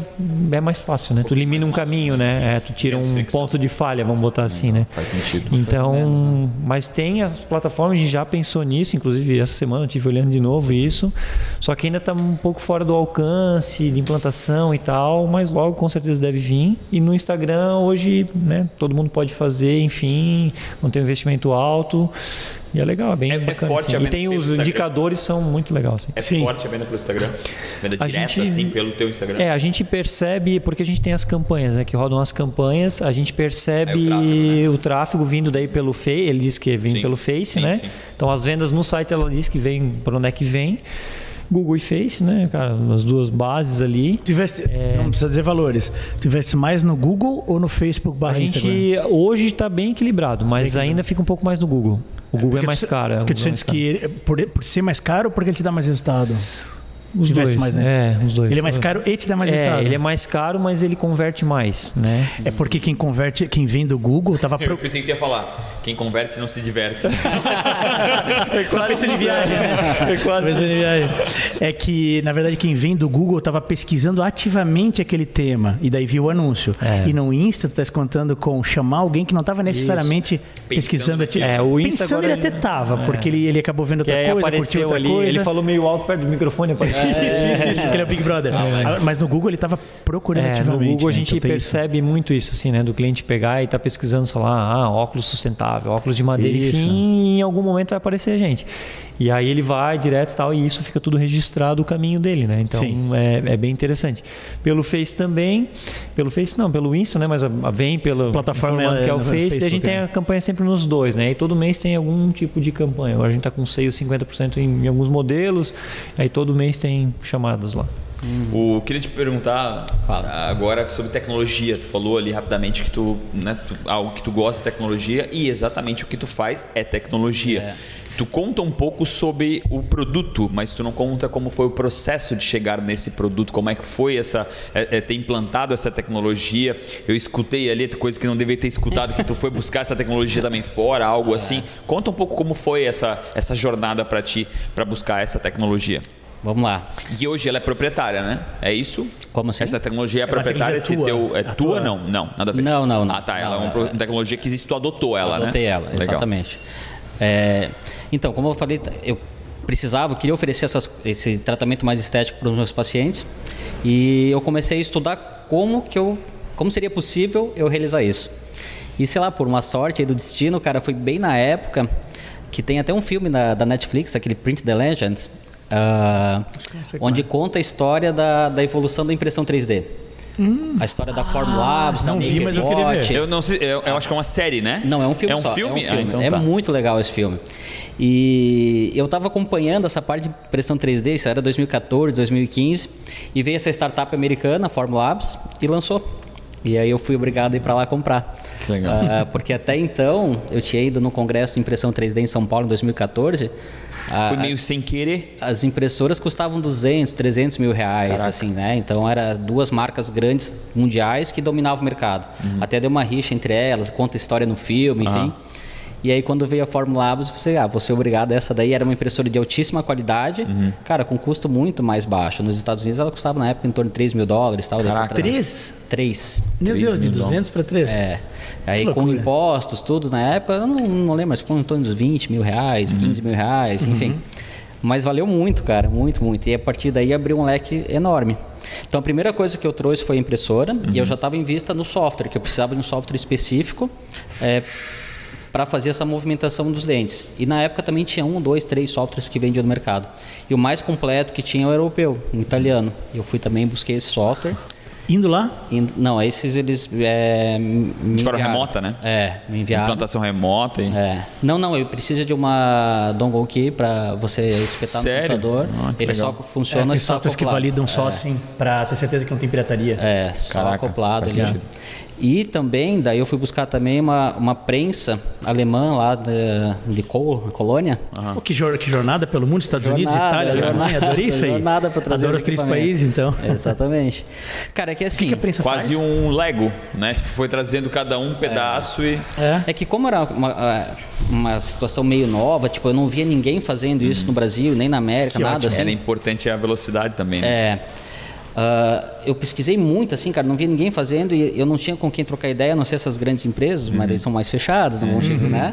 Speaker 3: é mais fácil, né? Tu elimina um caminho, né? É, tu tira um ponto de falha, vamos botar assim, né?
Speaker 2: Faz sentido.
Speaker 3: Então, mas tem as plataformas, a gente já pensou nisso, inclusive essa semana eu tive olhando de novo isso, só que ainda está um pouco fora do alcance de implantação e tal, mas logo com certeza deve vir. E no Instagram hoje, né, todo mundo pode fazer, enfim, não tem um investimento alto. E é legal, é bem
Speaker 2: É- é
Speaker 3: bacana.
Speaker 2: forte
Speaker 3: assim.
Speaker 2: a
Speaker 3: E tem os
Speaker 2: Instagram.
Speaker 3: indicadores são muito legais. Assim.
Speaker 2: É
Speaker 1: Sim.
Speaker 2: forte a venda pelo Instagram? Venda
Speaker 3: A
Speaker 2: direta,
Speaker 3: gente-
Speaker 2: assim, pelo teu Instagram?
Speaker 3: É, a gente percebe, porque a gente tem as campanhas, né, que rodam as campanhas, a gente percebe
Speaker 2: É o tráfego,
Speaker 3: o, tráfego, vindo daí pelo Face, ele diz que vem
Speaker 2: Sim,
Speaker 3: pelo Face,
Speaker 2: sim,
Speaker 3: né?
Speaker 2: sim.
Speaker 3: Então as vendas no site ela diz que vem por onde é que vem. Google e Face, né, cara, as duas bases ali.
Speaker 1: Tiveste, Não precisa dizer valores. Tiveste mais no Google ou no Facebook
Speaker 3: A
Speaker 1: barra Instagram?
Speaker 3: gente hoje está bem equilibrado, mas ainda fica um pouco mais no Google. O Google é,
Speaker 1: Porque
Speaker 3: mais
Speaker 1: tu-
Speaker 3: caro. é,
Speaker 1: Porque tu
Speaker 3: é
Speaker 1: sentes
Speaker 3: mais
Speaker 1: que ele- por, por ser mais caro ou porque ele te dá mais resultado?
Speaker 3: Os dois,
Speaker 1: mais, né?
Speaker 3: É, os dois.
Speaker 1: Ele é mais caro e te dá mais
Speaker 3: É,
Speaker 1: resultado.
Speaker 3: ele é mais caro, mas ele converte mais, né?
Speaker 1: É porque quem converte, quem vem do Google tava
Speaker 2: Eu
Speaker 1: pro...
Speaker 2: pensei que ia falar, quem converte não se diverte.
Speaker 1: é quase pensando em viagem, né?
Speaker 3: É quase
Speaker 1: em viagem. É que, na verdade, quem vem do Google estava pesquisando ativamente aquele tema e daí viu o anúncio.
Speaker 3: É.
Speaker 1: E no Insta, tu tá contando com chamar alguém que não estava necessariamente pesquisando ati-
Speaker 3: É, o Insta
Speaker 1: Pensando
Speaker 3: agora
Speaker 1: ele até
Speaker 3: ele-
Speaker 1: tava, porque ele, ele acabou vendo
Speaker 3: Que
Speaker 1: outra
Speaker 3: aí
Speaker 1: coisa, curtiu
Speaker 3: apareceu
Speaker 1: outra
Speaker 3: ali,
Speaker 1: coisa.
Speaker 3: ele falou meio alto perto do microfone, apareceu.
Speaker 1: Isso, isso, isso, que ele é o Big Brother.
Speaker 3: mas-
Speaker 1: Ah, Mas no Google ele estava procurando
Speaker 3: É, no. Google a
Speaker 1: né?
Speaker 3: gente
Speaker 1: Então tem isso.
Speaker 3: percebe muito isso, assim, né? Do cliente pegar e tá pesquisando, sei lá, ah, óculos sustentável, óculos de madeira,
Speaker 1: Isso.
Speaker 3: enfim, e em algum momento vai aparecer a gente. E aí ele vai direto e tal, e isso fica tudo registrado o caminho dele, né? Então
Speaker 1: Sim.
Speaker 3: é, é bem interessante. Pelo Face também, pelo Face não, pelo Insta, né? Mas a- a- vem pela
Speaker 1: Plataforma
Speaker 3: informando que é
Speaker 1: é
Speaker 3: o
Speaker 1: no
Speaker 3: Face, daí a gente tem
Speaker 1: é.
Speaker 3: a campanha sempre nos dois, né? E todo mês tem algum tipo de campanha. Agora a gente tá com seio 50% em, em alguns modelos, aí todo mês tem chamadas lá.
Speaker 2: O, queria te perguntar
Speaker 5: Fala.
Speaker 2: agora sobre tecnologia. Tu falou ali rapidamente que tu, né, tu- algo que tu gosta de tecnologia e exatamente o que tu faz é tecnologia.
Speaker 5: É.
Speaker 2: Tu conta um pouco sobre o produto, mas tu não conta como foi o processo de chegar nesse produto, como é que foi essa é, é, ter implantado essa tecnologia. Eu escutei ali coisa que não devia ter escutado, que tu foi buscar essa tecnologia também fora, algo assim. Conta um pouco como foi essa essa jornada para ti para buscar essa tecnologia.
Speaker 5: Vamos lá.
Speaker 2: E hoje ela é proprietária, né? É isso?
Speaker 5: Como assim?
Speaker 2: Essa tecnologia é,
Speaker 1: uma
Speaker 2: proprietária? Esse
Speaker 1: tecnologia
Speaker 2: teu, é
Speaker 1: tua. A
Speaker 2: tua?
Speaker 1: tua-
Speaker 2: Não, não, nada a ver.
Speaker 5: Não, não, não.
Speaker 2: Ah, tá. Ela
Speaker 5: Não,
Speaker 2: é uma
Speaker 5: é-
Speaker 2: tecnologia que existe, tu adotou ela, né?
Speaker 5: Adotei ela,
Speaker 2: Legal.
Speaker 5: exatamente. É, então, como eu falei, eu precisava, queria oferecer essas- esse tratamento mais estético para os meus pacientes e eu comecei a estudar como que eu, como seria possível eu realizar isso. E sei lá, por uma sorte do destino, cara, foi bem na época que tem até um filme da, da Netflix, aquele Print the Legend, ah, onde conta a história da, da evolução da impressão 3D. A história da Fórmula Labs, da
Speaker 1: não vi, mas eu queria ver.
Speaker 2: Eu não sei, eu, eu acho que é uma série, né?
Speaker 5: Não, é um filme
Speaker 2: É um
Speaker 5: só.
Speaker 2: filme?
Speaker 5: É, um
Speaker 2: Ah,
Speaker 5: filme.
Speaker 2: então
Speaker 5: É
Speaker 2: tá.
Speaker 5: muito legal esse filme. E eu estava acompanhando essa parte de impressão 3D, isso era 2014, 2015, e veio essa startup americana, a Formula Labs, e lançou. E aí eu fui obrigado a ir para lá comprar.
Speaker 2: Que legal.
Speaker 5: Ah, porque até então, eu tinha ido no congresso de impressão 3D em São Paulo em 2014. Ah,
Speaker 2: Foi meio sem querer.
Speaker 5: as impressoras custavam 200, 300 mil reais, assim, né? Então, era duas marcas grandes mundiais que dominavam o mercado. Até deu uma rixa entre elas, conta história no filme, enfim. E aí, quando veio a Fórmula Labs, você, ah, vou ser obrigado. Essa daí era uma impressora de altíssima qualidade, cara, com custo muito mais baixo. Nos Estados Unidos, ela custava na época em torno de 3 mil dólares, tal.
Speaker 2: Caraca.
Speaker 1: Três?
Speaker 5: 3.
Speaker 1: Meu
Speaker 2: Três
Speaker 1: Deus, de
Speaker 2: mil
Speaker 1: 200 para 3?
Speaker 5: É. Aí
Speaker 1: Que
Speaker 5: com
Speaker 1: loucura.
Speaker 5: impostos, tudo na época, eu não, não lembro, mas ficou em torno dos 20 mil reais,
Speaker 1: Uhum.
Speaker 5: 15 mil reais, enfim. Mas valeu muito, cara, muito, muito. E a partir daí abriu um leque enorme. Então a primeira coisa que eu trouxe foi a impressora e eu
Speaker 1: Uhum.
Speaker 5: já estava em vista no software, que eu precisava de um software específico para fazer essa movimentação dos dentes. E na época também tinha um, dois, três softwares que vendiam no mercado. E o mais completo que tinha era o europeu, o italiano. Eu fui também busquei esse software.
Speaker 1: Indo lá?
Speaker 5: E, não, esses eles é, me
Speaker 2: De forma remota, né?
Speaker 5: É, me enviaram.
Speaker 2: Implantação remota. E...
Speaker 5: É. Não, não, eu preciso de uma dongle key para você espetar
Speaker 2: Sério?
Speaker 5: no computador.
Speaker 2: Ah,
Speaker 5: Ele
Speaker 2: legal.
Speaker 5: só funciona
Speaker 1: é, tem
Speaker 5: se tá
Speaker 1: softwares que validam só assim, para ter certeza que não tem pirataria.
Speaker 5: É, só
Speaker 2: Caraca,
Speaker 5: acoplado
Speaker 2: faz
Speaker 5: ali. E também, daí eu fui buscar também uma, uma prensa alemã lá de, de Col- Colônia.
Speaker 1: Pô, que, jor- que jornada pelo mundo, Estados Unidos,
Speaker 5: Jornada,
Speaker 1: Itália, Alemanha,
Speaker 5: jornada,
Speaker 1: adorei isso aí.
Speaker 5: jornada pra trazer
Speaker 1: Adoro
Speaker 5: os
Speaker 1: três países, então.
Speaker 5: Exatamente. Cara, que
Speaker 1: O
Speaker 5: assim.
Speaker 1: que, que a prensa
Speaker 2: Quase
Speaker 1: faz?
Speaker 2: um Lego, né? Tipo, foi trazendo cada um pedaço e.
Speaker 1: É.
Speaker 5: É que como era uma, ah, uma situação meio nova, tipo, eu não via ninguém fazendo isso no Brasil, nem na América,
Speaker 1: Que
Speaker 5: nada
Speaker 1: ótimo.
Speaker 5: assim.
Speaker 2: Era importante a velocidade também, né?
Speaker 5: É. ah, eu pesquisei muito, assim, cara, não via ninguém fazendo e eu não tinha com quem trocar ideia, a não ser essas grandes empresas, mas eles são mais fechadas, não vão chegar, né?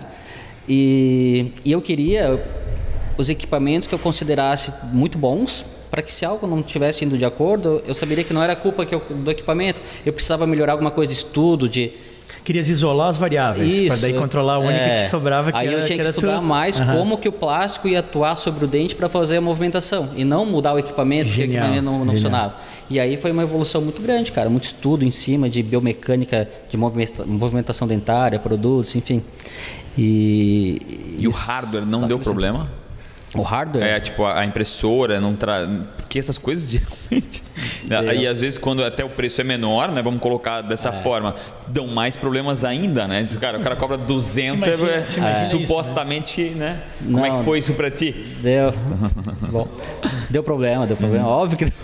Speaker 5: E, e eu queria os equipamentos que eu considerasse muito bons para que se algo não estivesse indo de acordo, eu saberia que não era culpa eu- do equipamento, eu precisava melhorar alguma coisa de estudo, de
Speaker 1: Querias isolar as variáveis, para daí controlar a única
Speaker 5: é.
Speaker 1: que sobrava que
Speaker 5: Aí
Speaker 1: era
Speaker 5: eu tinha que,
Speaker 1: era
Speaker 5: estudar
Speaker 1: tu.
Speaker 5: mais
Speaker 1: Aham.
Speaker 5: como que o plástico ia atuar sobre o dente para fazer a movimentação e não mudar o equipamento porque o
Speaker 1: Genial,
Speaker 5: equipamento não, não
Speaker 1: genial.
Speaker 5: funcionava. E aí foi uma evolução muito grande, cara, muito estudo em cima de biomecânica, de movimenta- movimentação dentária, produtos, enfim. E,
Speaker 2: E o hardware não deu
Speaker 5: que
Speaker 2: problema?
Speaker 5: O hardware?
Speaker 2: É, tipo, a a impressora não traz. Porque essas coisas geralmente. E às vezes, quando até o preço é menor, né? Vamos colocar dessa
Speaker 5: É.
Speaker 2: forma, dão mais problemas ainda, né? Tipo, Cara, o cara cobra 200,
Speaker 1: Se imagina-
Speaker 2: é-
Speaker 1: se imagina isso,
Speaker 2: supostamente, né? Como é
Speaker 5: Não.
Speaker 2: que foi isso pra ti?
Speaker 5: Deu. Bom, deu problema, deu problema. Óbvio que.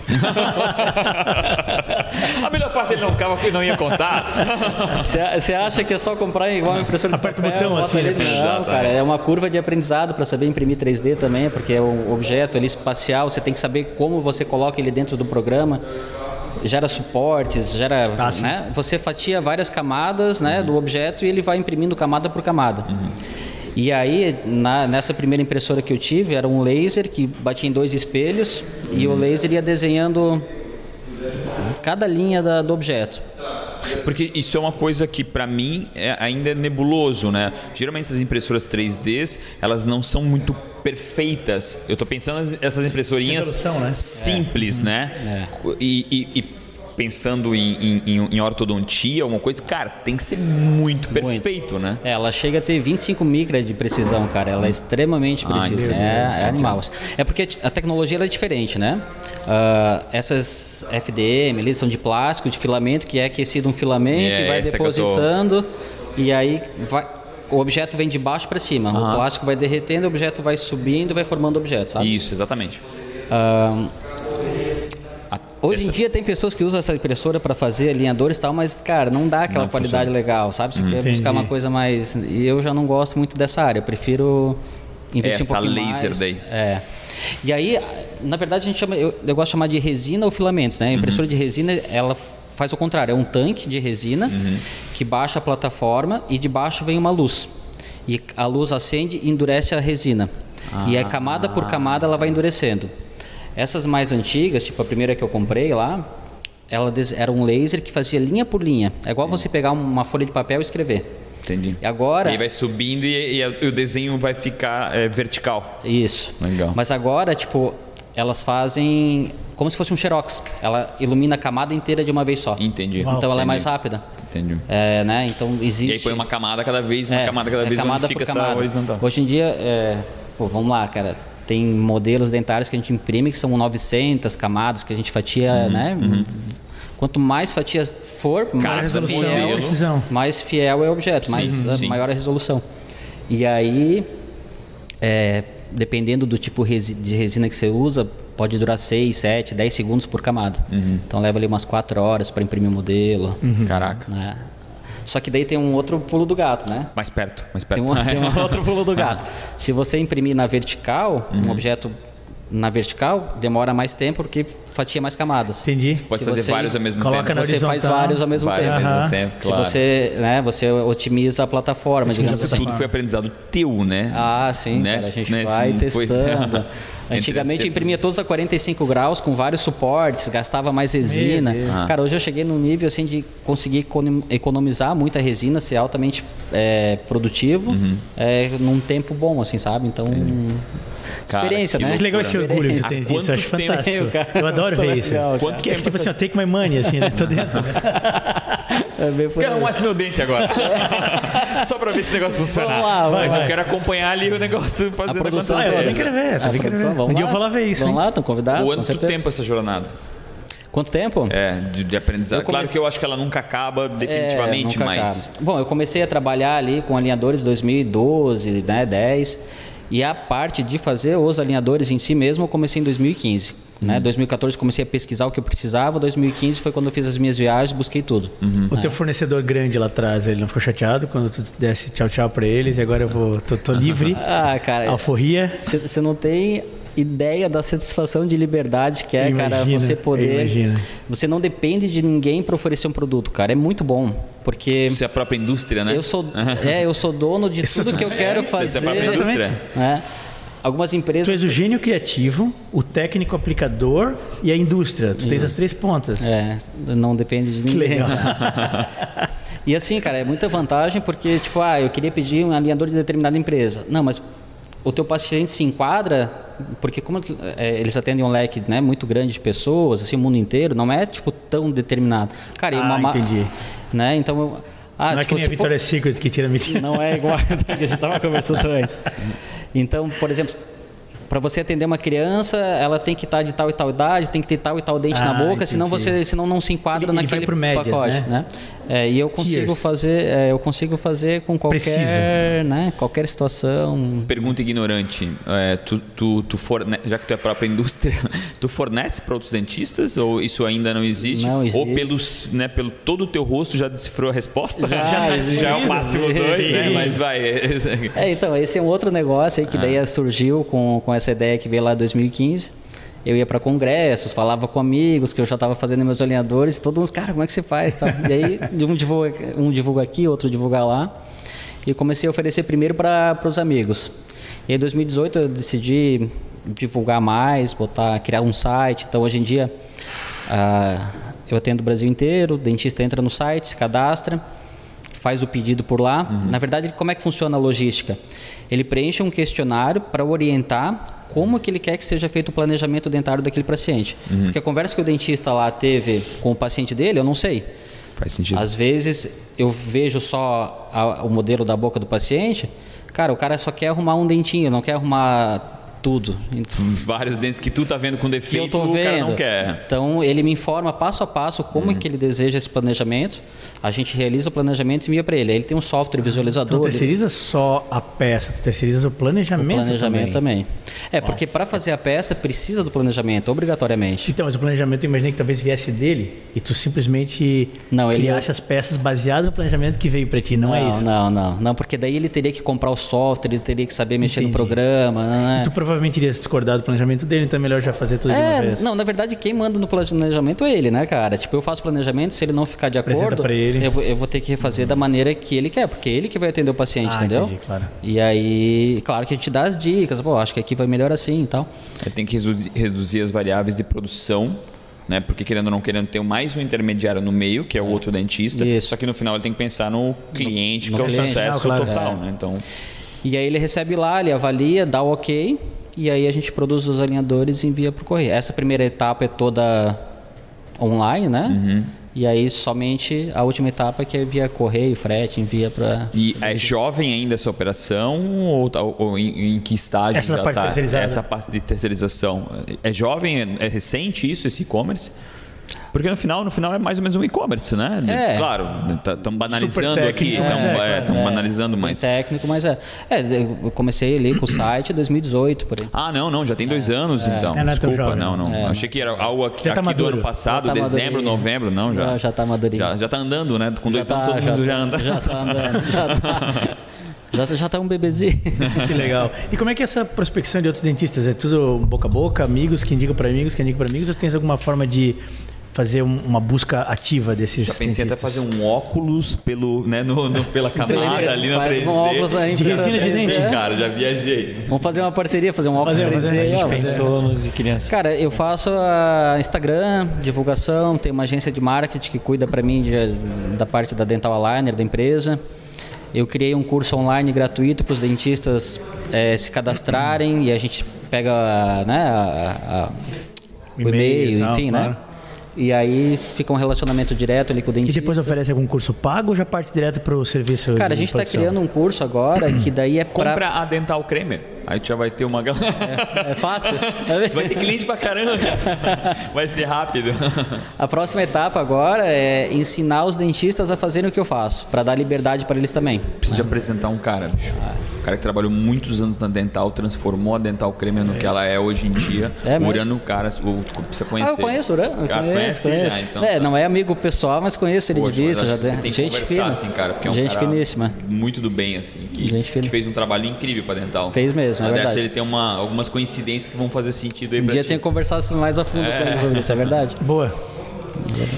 Speaker 2: a melhor parte ele não ficava não ia contar.
Speaker 5: Você acha que é só comprar igual uma impressora de
Speaker 1: Aperta o
Speaker 5: papel,
Speaker 1: botão,
Speaker 5: bota
Speaker 1: assim,
Speaker 5: ali?
Speaker 1: né?
Speaker 5: Não, cara,
Speaker 2: é.
Speaker 5: é uma curva de aprendizado para saber imprimir 3D também, porque é um objeto ali espacial, você tem que saber como você coloca ele dentro do programa. Gera suportes, gera,
Speaker 1: Ah,
Speaker 5: né? Você fatia várias camadas, né, do objeto e ele vai imprimindo camada por camada. E aí, na- nessa primeira impressora que eu tive, era um laser que batia em dois espelhos e o laser ia desenhando cada linha da- do objeto.
Speaker 2: Porque isso é uma coisa que para mim é, ainda é nebuloso, né? Geralmente essas impressoras 3Ds, elas não são muito perfeitas. Eu tô pensando essas impressorinhas
Speaker 1: Resolução, né?
Speaker 2: simples, né? E, e- e pensando em, em- em ortodontia, alguma coisa, cara, tem que ser muito perfeito, né?
Speaker 5: É, ela chega a ter 25 micras de precisão, cara. Ela é extremamente
Speaker 2: Ai,
Speaker 5: precisa.
Speaker 2: meu
Speaker 5: É, é animal. É porque a tecnologia é diferente, né? Ah, essas FDM ali são de plástico, de filamento, que é aquecido um filamento
Speaker 2: É,
Speaker 5: e vai
Speaker 2: tô-
Speaker 5: depositando. E aí vai. O objeto vem de baixo para cima. O plástico vai derretendo, o objeto vai subindo e vai formando objeto, sabe?
Speaker 2: Isso, exatamente. A-
Speaker 5: Hoje
Speaker 2: essa-
Speaker 5: em dia tem pessoas que usam essa impressora para fazer alinhadores e tal, mas, cara, não dá aquela
Speaker 2: Não
Speaker 5: qualidade
Speaker 2: funciona.
Speaker 5: legal, sabe? Você quer
Speaker 1: Entendi.
Speaker 5: buscar uma coisa mais. E eu já não gosto muito dessa área, eu prefiro investir
Speaker 2: Essa
Speaker 5: um pouquinho
Speaker 2: laser
Speaker 5: mais.
Speaker 2: daí.
Speaker 5: É. E aí, na verdade, a gente chama, eu, eu gosto de chamar de resina ou filamentos, né? A impressora de resina, ela faz o contrário, é um tanque de resina que baixa a plataforma e de baixo vem uma luz. E a luz acende e endurece a resina. E aí, camada por camada, ela vai endurecendo. Essas mais antigas, tipo a primeira que eu comprei lá, ela era um laser que fazia linha por linha. É igual você pegar uma folha de papel e escrever.
Speaker 2: Entendi.
Speaker 5: E agora.
Speaker 2: E aí vai subindo e, e o desenho vai ficar é, vertical.
Speaker 5: Isso.
Speaker 2: Legal.
Speaker 5: Mas agora, tipo, elas fazem como se fosse um xerox. Ela ilumina a camada inteira de uma vez só.
Speaker 2: Entendi.
Speaker 5: Então ela é mais rápida.
Speaker 2: Entendi.
Speaker 5: É, né? Então existe.
Speaker 2: E aí põe uma camada cada vez, uma
Speaker 5: É,
Speaker 2: camada cada
Speaker 5: é
Speaker 2: vez,
Speaker 5: camada
Speaker 2: onde fica
Speaker 5: por
Speaker 2: essa
Speaker 5: camada.
Speaker 2: horizontal.
Speaker 5: Hoje em dia, é, pô, vamos lá, cara. Tem modelos dentários que a gente imprime que são 900 camadas que a gente fatia,
Speaker 2: Uhum,
Speaker 5: né? Quanto mais fatias for, mais
Speaker 1: resolução,
Speaker 5: fiel,
Speaker 1: precisão.
Speaker 5: mais fiel é o objeto,
Speaker 2: Sim,
Speaker 5: mais a
Speaker 2: sim.
Speaker 5: maior a resolução. E aí, é, dependendo do tipo de resina que você usa, pode durar 6, 7, 10 segundos por camada.
Speaker 2: Uhum.
Speaker 5: Então leva ali umas 4 horas para imprimir o modelo.
Speaker 2: Caraca.
Speaker 5: né? Só que daí tem um outro pulo do gato, né?
Speaker 2: Mais perto, mais perto.
Speaker 5: Tem um, tem um outro pulo do gato. Se você imprimir na vertical,
Speaker 2: Uhum.
Speaker 5: um objeto na vertical, demora mais tempo porque fatia mais camadas.
Speaker 1: Entendi.
Speaker 2: Pode
Speaker 5: Se
Speaker 2: fazer
Speaker 5: você
Speaker 2: vários ao mesmo
Speaker 1: coloca
Speaker 2: tempo.
Speaker 1: na
Speaker 5: Você faz
Speaker 1: horizontal.
Speaker 5: vários ao mesmo
Speaker 2: Vários
Speaker 5: tempo.
Speaker 2: ao mesmo tempo,
Speaker 5: Se
Speaker 2: claro.
Speaker 5: você, né, você otimiza a plataforma, digamos
Speaker 2: Isso
Speaker 5: assim.
Speaker 2: tudo foi aprendizado teu, né?
Speaker 5: Ah, sim,
Speaker 2: Né?
Speaker 5: cara, a gente
Speaker 2: Né?
Speaker 5: vai
Speaker 2: foi-
Speaker 5: testando.
Speaker 2: Entre
Speaker 5: Antigamente imprimia todos a 45 graus com vários suportes, gastava mais resina. Cara, hoje eu cheguei num nível assim de conseguir econom- economizar muita resina, ser altamente é, produtivo,
Speaker 2: Uhum.
Speaker 5: é, num tempo bom, assim, sabe? Então,
Speaker 2: Cara,
Speaker 5: experiência,
Speaker 2: que
Speaker 5: né?
Speaker 1: Que legal esse orgulho que
Speaker 5: Experiência.
Speaker 1: vocês têm disso, eu acho fantástico.
Speaker 5: Cara,
Speaker 1: Eu adoro ver isso.
Speaker 5: legal,
Speaker 2: Quanto
Speaker 1: Que é
Speaker 2: tempo
Speaker 1: tipo assim, ó, take my money, assim, né? Tô dentro.
Speaker 5: É por
Speaker 2: Quero arrumar esse meu dente agora. Só pra ver se esse negócio funciona.
Speaker 5: Vamos lá,
Speaker 1: vai,
Speaker 2: Mas
Speaker 1: vai.
Speaker 2: eu quero acompanhar ali o negócio fazendo
Speaker 5: produção
Speaker 1: Ah, eu também quero ver,
Speaker 5: A
Speaker 1: também quero
Speaker 5: produção,
Speaker 1: ver.
Speaker 5: vamos
Speaker 1: Um dia eu vou lá ver isso,
Speaker 5: Vamos
Speaker 1: hein?
Speaker 5: lá, estão convidados? com
Speaker 2: Quanto tempo essa jornada?
Speaker 5: Quanto tempo?
Speaker 2: É, de, de aprendizado.
Speaker 5: Eu
Speaker 2: Claro que eu acho que ela nunca acaba definitivamente,
Speaker 5: É, nunca
Speaker 2: mas.
Speaker 5: acaba. Bom, eu comecei a trabalhar ali com alinhadores em 2012, né, 10. E a parte de fazer os alinhadores em si mesmo, eu comecei em 2015. Né? 2014 comecei a pesquisar o que eu precisava, 2015 foi quando eu fiz as minhas viagens, busquei tudo.
Speaker 1: O teu fornecedor grande lá atrás, ele não ficou chateado quando tu desse tchau tchau pra eles e agora eu vou, tô, tô livre,
Speaker 5: Ah, cara,
Speaker 1: alforria.
Speaker 5: você não tem ideia da satisfação de liberdade que é, cara,
Speaker 1: Imagina,
Speaker 5: você poder.
Speaker 1: imagina.
Speaker 5: Você não depende de ninguém para oferecer um produto, cara. É muito bom, porque
Speaker 2: Você é a própria indústria, né?
Speaker 5: eu sou, é, eu sou dono de tudo que eu quero
Speaker 2: Você é
Speaker 5: fazer.
Speaker 2: a própria indústria.
Speaker 5: né? Algumas
Speaker 1: Tu
Speaker 5: empresas
Speaker 1: és o gênio criativo, o técnico aplicador e a indústria. Tu tens as três pontas.
Speaker 5: É, não depende de ninguém. e assim, cara, é muita vantagem porque, tipo, ah, eu queria pedir um alinhador de determinada empresa. Não, mas o teu paciente se enquadra, porque como é, eles atendem um leque né, muito grande de pessoas, assim, o mundo inteiro, não é, tipo, tão determinado. Cara, e
Speaker 1: Ah,
Speaker 5: uma ma-
Speaker 1: entendi.
Speaker 5: Né, então, eu- ah,
Speaker 1: não é
Speaker 5: tipo,
Speaker 1: que nem a
Speaker 5: for-
Speaker 1: Secret que tira mentira.
Speaker 5: não é igual a que a gente estava conversando antes. Então, por exemplo, para você atender uma criança, ela tem que estar de tal e tal idade, tem que ter tal e tal dente na
Speaker 1: Ah,
Speaker 5: boca, senão
Speaker 1: entendi.
Speaker 5: você, senão não se enquadra
Speaker 1: Ele- ele vai
Speaker 5: naquele
Speaker 1: por médias,
Speaker 5: pacote,
Speaker 1: né?
Speaker 5: né? É, e eu consigo
Speaker 1: Tiers.
Speaker 5: fazer, é, eu consigo fazer com qualquer,
Speaker 1: Preciso.
Speaker 5: né, qualquer situação.
Speaker 2: Pergunta ignorante. É, tu, tu, tu forne... Já que tu é a própria indústria, tu fornece para outros dentistas ou isso ainda não existe?
Speaker 5: Não
Speaker 2: Ou
Speaker 5: existe.
Speaker 2: pelos, né, pelo todo o teu rosto já decifrou a resposta?
Speaker 5: Já,
Speaker 2: já é o máximo
Speaker 5: existe.
Speaker 2: dois, né? Mas vai.
Speaker 5: É, então, esse é um outro negócio aí que daí surgiu com, com essa ideia que veio lá em 2015. Eu ia para congressos, falava com amigos que eu já estava fazendo meus alinhadores, todo mundo, cara, como é que você faz? Tal. E aí um divulga, um divulga aqui, outro divulga lá. E comecei a oferecer primeiro para os amigos. E em 2018 eu decidi divulgar mais, botar, criar um site. Então hoje em dia ah, eu atendo o Brasil inteiro, o dentista entra no site, se cadastra faz o pedido por lá. Na verdade, como é que funciona a logística? Ele preenche um questionário para orientar como que ele quer que seja feito o planejamento dentário daquele paciente. Porque a conversa que o dentista lá teve com o paciente dele, eu não sei.
Speaker 2: Faz sentido.
Speaker 5: Às vezes eu vejo só a- o modelo da boca do paciente, cara, o cara só quer arrumar um dentinho, não quer arrumar tudo.
Speaker 2: Vários dentes que tu tá vendo com
Speaker 5: Que eu
Speaker 2: defeito,
Speaker 5: tô
Speaker 2: o cara
Speaker 5: vendo.
Speaker 2: não quer.
Speaker 5: Então ele me informa passo a passo como é que ele deseja esse planejamento. A gente realiza o planejamento e envia para ele. Aí Ele tem um software
Speaker 1: Tu não
Speaker 5: visualizador. ele-
Speaker 1: terceiriza só a peça, tu terceiriza o planejamento,
Speaker 5: O planejamento
Speaker 1: também.
Speaker 5: também. É, porque para fazer a peça precisa do planejamento, obrigatoriamente.
Speaker 1: Então, mas o planejamento eu imaginei que talvez viesse dele e tu simplesmente
Speaker 5: Não, ele-
Speaker 1: criasse as peças baseadas no planejamento que veio para ti, não, é isso?
Speaker 5: Não, não, não, porque daí ele teria que comprar o software, ele teria que saber mexer no
Speaker 1: Entendi.
Speaker 5: programa, né?
Speaker 1: Tu provavelmente iria discordar do planejamento dele, então é melhor já fazer tudo de uma
Speaker 5: É,
Speaker 1: vez.
Speaker 5: não, na verdade quem manda no planejamento é ele, né, cara? Tipo, eu faço planejamento, se ele não ficar de acordo. Eu, vou, eu vou ter que refazer da maneira que ele quer, porque é ele que vai atender o paciente,
Speaker 1: Ah,
Speaker 5: entendeu?
Speaker 1: entendi, claro.
Speaker 5: E aí, claro que a gente dá as dicas, pô, acho que aqui vai melhor assim e tal.
Speaker 2: Ele tem que reduzir as variáveis de produção, né? Porque querendo ou não querendo ter mais um intermediário no meio, que é o outro dentista.
Speaker 5: Isso.
Speaker 2: Só que no final ele tem que pensar no cliente,
Speaker 5: no
Speaker 2: que é o
Speaker 5: cliente.
Speaker 2: sucesso
Speaker 1: Ah, claro.
Speaker 2: total,
Speaker 5: É.
Speaker 2: né? Então,
Speaker 5: E aí ele recebe lá, ele avalia, dá o ok, e aí a gente produz os alinhadores e envia para o correio. Essa primeira etapa é toda online, né?
Speaker 2: Uhum.
Speaker 5: E aí somente a última etapa que é via correio, frete, envia para...
Speaker 2: e é jovem ainda essa operação ou, tá- ou em, em que estágio
Speaker 1: Essa
Speaker 2: já
Speaker 1: parte
Speaker 2: tá? Essa parte de terceirização é jovem, é recente isso, esse e-commerce? Porque no final, no final é mais ou menos um e-commerce, né?
Speaker 5: É.
Speaker 2: Claro, estamos banalizando
Speaker 1: Super
Speaker 2: aqui, estamos
Speaker 1: mas é, claro.
Speaker 2: banalizando, mas
Speaker 5: técnico, mas é. É, eu comecei ali com o site em 2018, por aí.
Speaker 2: Ah, não, não, já tem dois anos então.
Speaker 1: É, não é
Speaker 2: Desculpa,
Speaker 1: jovem,
Speaker 2: não, não.
Speaker 5: É,
Speaker 2: Achei que era algo aqui,
Speaker 1: Já tá
Speaker 2: aqui do ano passado,
Speaker 5: Já tá
Speaker 2: dezembro,
Speaker 5: madurinho.
Speaker 2: novembro, não, já.
Speaker 5: Já- já tá madurinho.
Speaker 2: Já, já tá andando, né? Com dois
Speaker 5: Já
Speaker 2: anos
Speaker 5: tá-
Speaker 2: todo mundo
Speaker 5: já,
Speaker 2: já anda.
Speaker 5: Já tá andando, já tá. Já, tá- já tá um bebezinho.
Speaker 1: Que legal. E como é que é essa prospecção de outros dentistas? É tudo boca a boca, amigos que indicam para amigos, que indicam para amigos, ou tens alguma forma de fazer um- uma busca ativa desses
Speaker 2: Já pensei até
Speaker 1: dentistas?
Speaker 2: fazer um óculos pelo, né, no, no- pela camada ali na
Speaker 5: faz
Speaker 2: 3D.
Speaker 5: um óculos aí,
Speaker 1: De resina de dente,
Speaker 5: É.
Speaker 2: Cara, já viajei.
Speaker 5: Vamos fazer uma parceria, fazer um óculos
Speaker 1: Fazer,
Speaker 5: 3D.
Speaker 1: fazer. A gente.
Speaker 3: Pensou nos de criança.
Speaker 5: Cara, eu faço a Instagram, divulgação, tem uma agência de marketing que cuida para mim de- da parte da Dental Aligner da empresa. Eu criei um curso online gratuito para os dentistas eh, se cadastrarem e a gente pega né, a- a- o
Speaker 1: E-mail
Speaker 5: e-mail,
Speaker 1: e tal,
Speaker 5: enfim,
Speaker 1: claro.
Speaker 5: E aí fica um relacionamento direto ali com o
Speaker 1: E
Speaker 5: dentista.
Speaker 1: depois oferece algum curso pago ou já parte direto para o serviço
Speaker 5: Cara, a gente está criando um curso agora que daí é para
Speaker 2: Compra a Dental Cremer. Aí tu já vai ter uma galera.
Speaker 5: É, é fácil?
Speaker 2: tu vai ter cliente pra caramba. Vai ser rápido.
Speaker 5: A próxima etapa agora é ensinar os dentistas a fazerem o que eu faço, para dar liberdade para eles também.
Speaker 2: Preciso de apresentar um cara, bicho. Um cara que trabalhou muitos anos na Dental, transformou a Dental Creme no que ela é hoje em dia.
Speaker 5: É mesmo?
Speaker 2: Urano, cara, você conhece
Speaker 5: Ah, eu conheço o Uran. eu
Speaker 2: Cara,
Speaker 5: conheço,
Speaker 2: conhece?
Speaker 5: conheço.
Speaker 2: Ah, então
Speaker 5: é,
Speaker 2: tá.
Speaker 5: não é amigo pessoal, mas conheço ele
Speaker 2: Poxa,
Speaker 5: de vista. Já tem gente fina.
Speaker 2: assim, cara, é um
Speaker 5: gente
Speaker 2: cara
Speaker 5: finíssima.
Speaker 2: muito do bem, assim, que,
Speaker 5: Gente
Speaker 2: que fez um trabalho incrível pra Dental.
Speaker 5: Fez mesmo, é
Speaker 2: Mas dessa
Speaker 5: verdade.
Speaker 2: ele tem uma, algumas coincidências que vão fazer sentido aí
Speaker 5: Um
Speaker 2: pra
Speaker 5: dia
Speaker 2: ti.
Speaker 5: tinha que conversar mais a fundo com ele sobre isso, é verdade?
Speaker 1: Boa.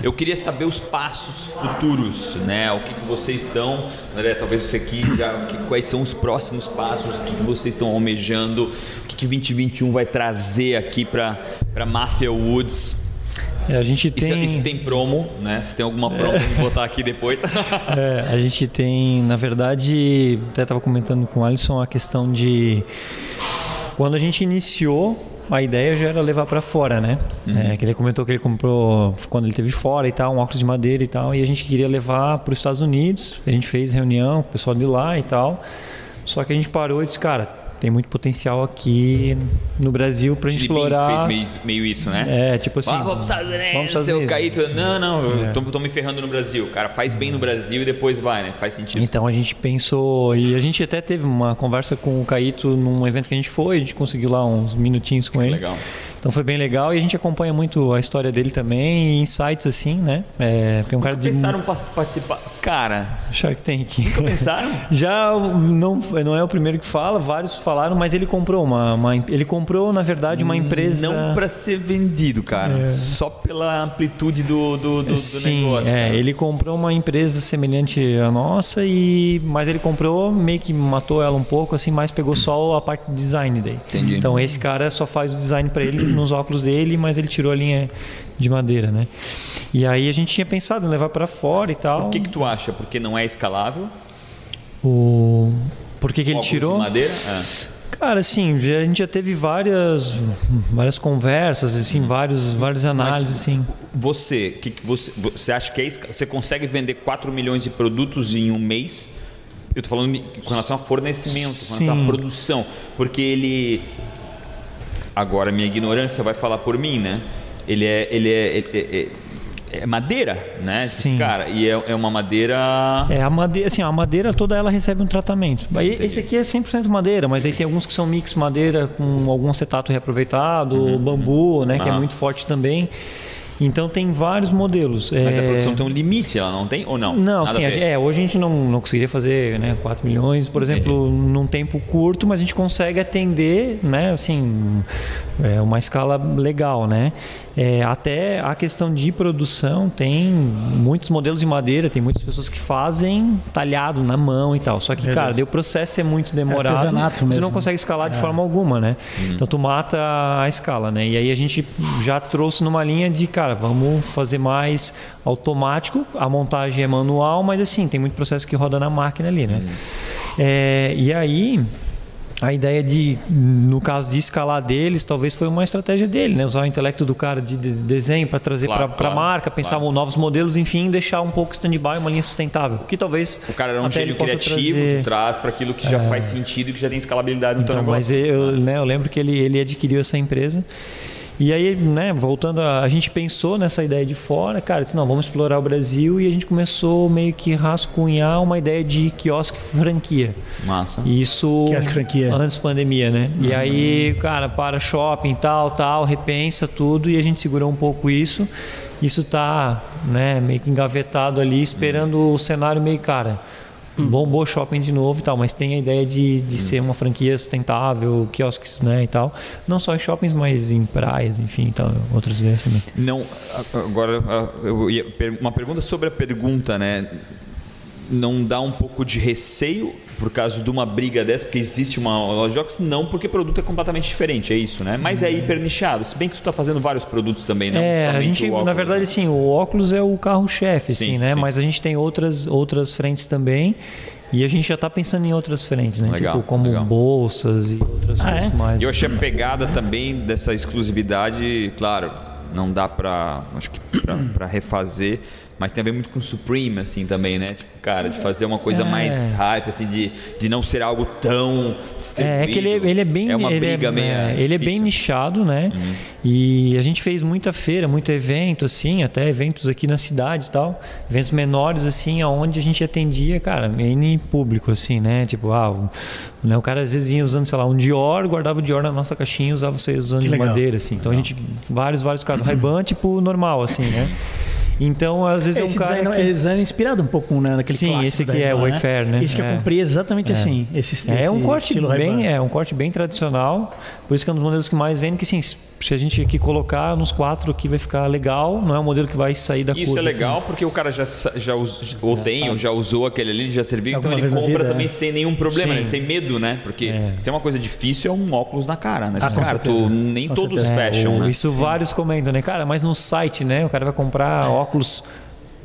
Speaker 2: Eu queria saber os passos futuros, né? O que, que vocês estão, André, talvez você aqui já, o que- quais são os próximos passos, o que, que vocês estão almejando, o que, que 2021 vai trazer aqui para para Mafia Woods.
Speaker 3: É, a gente
Speaker 2: E se,
Speaker 3: tem.
Speaker 2: e se tem promo, né? Se tem alguma promo, vamos botar aqui depois.
Speaker 3: É, a gente tem, na verdade, até estava comentando com o Alisson a questão de quando a gente iniciou a ideia já era levar para fora, né? É, que ele comentou que ele comprou quando ele teve fora e tal, um óculos de madeira e tal, e a gente queria levar para os Estados Unidos. A gente fez reunião com o pessoal de lá e tal. Só que a gente parou e disse, cara, tem muito potencial aqui no Brasil pra gente
Speaker 2: Chili Beans
Speaker 3: explorar.
Speaker 2: fez meio, meio isso, né?
Speaker 3: É, tipo assim.
Speaker 2: Ah, vamos Unidos,
Speaker 3: vamos
Speaker 2: seu
Speaker 3: Unidos.
Speaker 2: Caíto. Não, não, eu tô, tô me ferrando no Brasil. Cara, faz bem no Brasil e depois vai, né? Faz sentido.
Speaker 3: Então a gente pensou, e a gente até teve uma conversa com o Caíto num evento que a gente foi, a gente conseguiu lá uns minutinhos com ele.
Speaker 2: Legal.
Speaker 3: Então foi bem legal e a gente acompanha muito a história dele também e insights assim, né? É, porque é um cara de
Speaker 2: Pensaram pa- participar? Cara,
Speaker 3: Shark Tank.
Speaker 2: pensaram?
Speaker 3: Já não, não é o primeiro que fala, vários falaram, mas ele comprou uma, uma- ele comprou na verdade uma empresa.
Speaker 2: Não para ser vendido, cara. Só pela amplitude do, do, do, do
Speaker 3: Sim,
Speaker 2: negócio.
Speaker 3: é,
Speaker 2: cara.
Speaker 3: ele comprou uma empresa semelhante à nossa e mas ele comprou meio que matou ela um pouco assim, mas pegou só a parte de design daí.
Speaker 2: Entendi.
Speaker 3: Então esse cara só faz o design para ele nos óculos dele, mas ele tirou a linha de madeira, né? E aí a gente tinha pensado em levar para fora e tal.
Speaker 2: O que, que tu acha? Porque não é escalável?
Speaker 3: O por que, que ele
Speaker 2: Óculos
Speaker 3: tirou?
Speaker 2: de madeira? É.
Speaker 3: Cara, assim, a gente já teve várias várias conversas, assim, vários várias análises, assim.
Speaker 2: Você, que, que você, você acha que é você consegue vender 4 milhões de produtos em um mês? Eu tô falando com relação a fornecimento, com relação à produção. Porque ele. Agora, minha ignorância vai falar por mim, né? Ele é. Ele é, é- é- é madeira, né? Esse
Speaker 3: Sim.
Speaker 2: cara. E é, é uma madeira.
Speaker 3: É, a madeira, assim, a madeira toda ela recebe um tratamento. Aí, esse aqui é 100% madeira, mas aí tem alguns que são mix madeira com algum acetato reaproveitado, bambu, né, que é
Speaker 2: Ah.
Speaker 3: muito forte também. Então tem vários modelos.
Speaker 2: Mas a
Speaker 3: É,
Speaker 2: produção tem um limite, ela não tem? Ou não?
Speaker 3: Não,
Speaker 2: Nada
Speaker 3: sim,
Speaker 2: a
Speaker 3: a é, hoje a gente não, não conseguiria fazer né, 4 milhões, por exemplo, num tempo curto, mas a gente consegue atender, né, assim, é uma escala legal, né? É, até a questão de produção tem muitos modelos de madeira, tem muitas pessoas que fazem talhado na mão e tal. Só que, cara, o processo é muito demorado.
Speaker 1: artesanato
Speaker 3: tu
Speaker 1: mesmo.
Speaker 3: não consegue escalar de forma alguma, né? Então tu mata a escala, né? E aí a gente já trouxe numa linha de, cara, vamos fazer mais automático, a montagem é manual, mas assim, tem muito processo que roda na máquina ali, né? É, e aí a ideia de, no caso de escalar deles, talvez foi uma estratégia dele, né? Usar o intelecto do cara de de- desenho para trazer
Speaker 2: Claro,
Speaker 3: para a
Speaker 2: claro,
Speaker 3: marca, pensar
Speaker 2: claro.
Speaker 3: novos modelos, enfim, deixar um pouco stand-by, uma linha sustentável. Que talvez
Speaker 2: O cara era um gênio criativo,
Speaker 3: trazer- É.
Speaker 2: tu traz para aquilo que já faz sentido e que já tem escalabilidade no teu
Speaker 3: então, mas
Speaker 2: negócio.
Speaker 3: eu, né, eu lembro que ele, ele adquiriu essa empresa. E aí, né, voltando, a, a gente pensou nessa ideia de fora, cara, disse, não, vamos explorar o Brasil e a gente começou meio que rascunhar uma ideia de quiosque franquia.
Speaker 2: Massa.
Speaker 3: E Isso
Speaker 1: Quiosque franquia.
Speaker 3: antes da pandemia, né? E aí, cara, para shopping, tal, tal, repensa tudo e a gente segurou um pouco isso. Isso tá, né, meio que engavetado ali, esperando o cenário meio, cara, bombou shopping de novo e tal, mas tem a ideia de, de ser uma franquia sustentável, quiosques, né, e tal. Não só em shoppings, mas em praias, enfim, tal, outros lugares também.
Speaker 2: Não, agora ia uma pergunta sobre a pergunta, né? Não dá um pouco de receio por causa de uma briga dessa, porque existe uma loja de óculos? Não, porque o produto é completamente diferente, é isso, né? Mas é hiper nichado. Se bem que tu está fazendo vários produtos também, não
Speaker 3: É, a gente,
Speaker 2: óculos,
Speaker 3: na verdade,
Speaker 2: né?
Speaker 3: sim, o óculos é o carro-chefe, assim,
Speaker 2: Sim,
Speaker 3: né?
Speaker 2: sim.
Speaker 3: Mas a gente tem outras, outras frentes também. E a gente já está pensando em outras frentes, né?
Speaker 2: Legal,
Speaker 3: tipo, como
Speaker 2: legal.
Speaker 3: bolsas e outras
Speaker 1: Ah,
Speaker 3: coisas
Speaker 1: é?
Speaker 3: mais.
Speaker 2: Eu achei a pegada também dessa exclusividade, claro, não dá para acho que para refazer, mas tem a ver muito com Supreme, assim, também, né? Tipo, cara, de fazer uma coisa
Speaker 3: É.
Speaker 2: mais hype, assim, de, de não ser algo tão
Speaker 3: É, é que ele, ele é bem.
Speaker 2: É uma
Speaker 3: ele
Speaker 2: briga
Speaker 3: é,
Speaker 2: meio.
Speaker 3: é, ele é bem.
Speaker 2: Uhum.
Speaker 3: nichado, né? E a gente fez muita feira, muito evento, assim, até eventos aqui na cidade e tal. Eventos menores, assim, aonde a gente atendia, cara, N público, assim, né? Tipo, ah, o, né, o cara às vezes vinha usando, sei lá, um Dior, guardava o Dior na nossa caixinha e usava você usando
Speaker 1: Que
Speaker 3: de
Speaker 1: legal.
Speaker 3: madeira, assim. Então a gente. Vários, vários casos. Ray-Ban, tipo, normal, assim, né? Então, às vezes é um
Speaker 1: Esse
Speaker 3: cara.
Speaker 1: design,
Speaker 3: que-
Speaker 1: é design inspirado um pouco né, naquele
Speaker 3: Sim, esse aqui é
Speaker 1: Ray-Ban,
Speaker 3: Wayfair, né?
Speaker 1: Esse que eu
Speaker 3: É.
Speaker 1: comprei exatamente assim. Esse,
Speaker 3: É um
Speaker 1: esse
Speaker 3: corte bem, é um corte bem tradicional. Por isso que é um dos modelos que mais vende, que sim, se a gente aqui colocar nos quatro aqui vai ficar legal, não é um modelo que vai sair da
Speaker 2: Isso
Speaker 3: curva.
Speaker 2: é legal
Speaker 3: assim.
Speaker 2: porque o cara já, já us- ou tem, ou já usou aquele ali, já serviu, então
Speaker 1: Alguma
Speaker 2: ele
Speaker 1: vez na
Speaker 2: compra
Speaker 1: vida,
Speaker 2: também
Speaker 1: é.
Speaker 2: sem nenhum problema,
Speaker 3: Sim.
Speaker 2: né? sem medo, né? Porque
Speaker 3: É.
Speaker 2: se tem uma coisa difícil é um óculos na cara, né?
Speaker 1: Ah, com
Speaker 2: cara, tu, nem
Speaker 1: Com
Speaker 2: todos
Speaker 1: certeza.
Speaker 3: É,
Speaker 2: fecham,
Speaker 3: o-
Speaker 2: né?
Speaker 3: Isso vários comentam, né? Cara, mas no site, né? O cara vai comprar óculos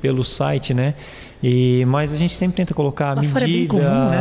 Speaker 3: pelo site, né? E, mas a gente sempre tenta colocar a
Speaker 1: Lá
Speaker 3: medida.
Speaker 1: fora é bem comum, né?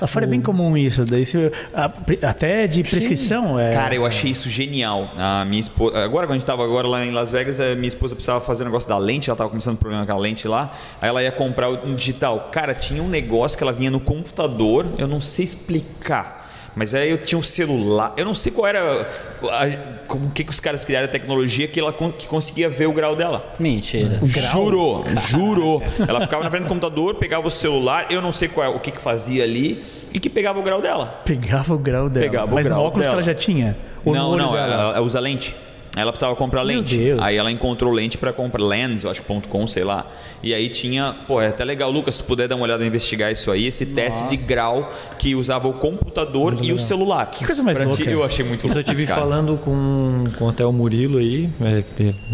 Speaker 1: Lá fora é bem
Speaker 3: o-
Speaker 1: comum isso. Daí se, a- até de prescrição. É,
Speaker 2: Cara, eu achei isso genial. A minha esposa, agora quando a gente tava agora lá em Las Vegas, a minha esposa precisava fazer um negócio da lente, ela tava começando um problema com a lente lá. Aí ela ia comprar um digital. Cara, tinha um negócio que ela vinha no computador, eu não sei explicar. Mas aí eu tinha um celular, eu não sei qual era a- como que, que os caras criaram a tecnologia que ela que conseguia ver o grau dela.
Speaker 5: Mentira.
Speaker 2: Jurou, jurou. Ela ficava na frente do computador, pegava o celular, eu não sei qual, é, o que, que fazia ali, e que pegava o grau dela.
Speaker 1: Pegava o grau dela.
Speaker 2: Pegava o
Speaker 1: mas
Speaker 2: grau
Speaker 1: no óculos
Speaker 2: dela.
Speaker 1: que ela já tinha. Ou
Speaker 2: não, não,
Speaker 1: dela?
Speaker 2: ela, ela usa lente. Ela precisava comprar lente. Aí ela encontrou lente para comprar lens, eu acho ponto .com, sei lá. E aí tinha, pô, é até legal, Lucas, se tu puder dar uma olhada e investigar isso aí, esse teste de grau que usava o computador e o celular. Que
Speaker 1: coisa mais louca.
Speaker 2: eu achei muito
Speaker 3: eu
Speaker 2: louco,
Speaker 3: tive
Speaker 2: cara.
Speaker 3: falando com, com até o Murilo aí, é,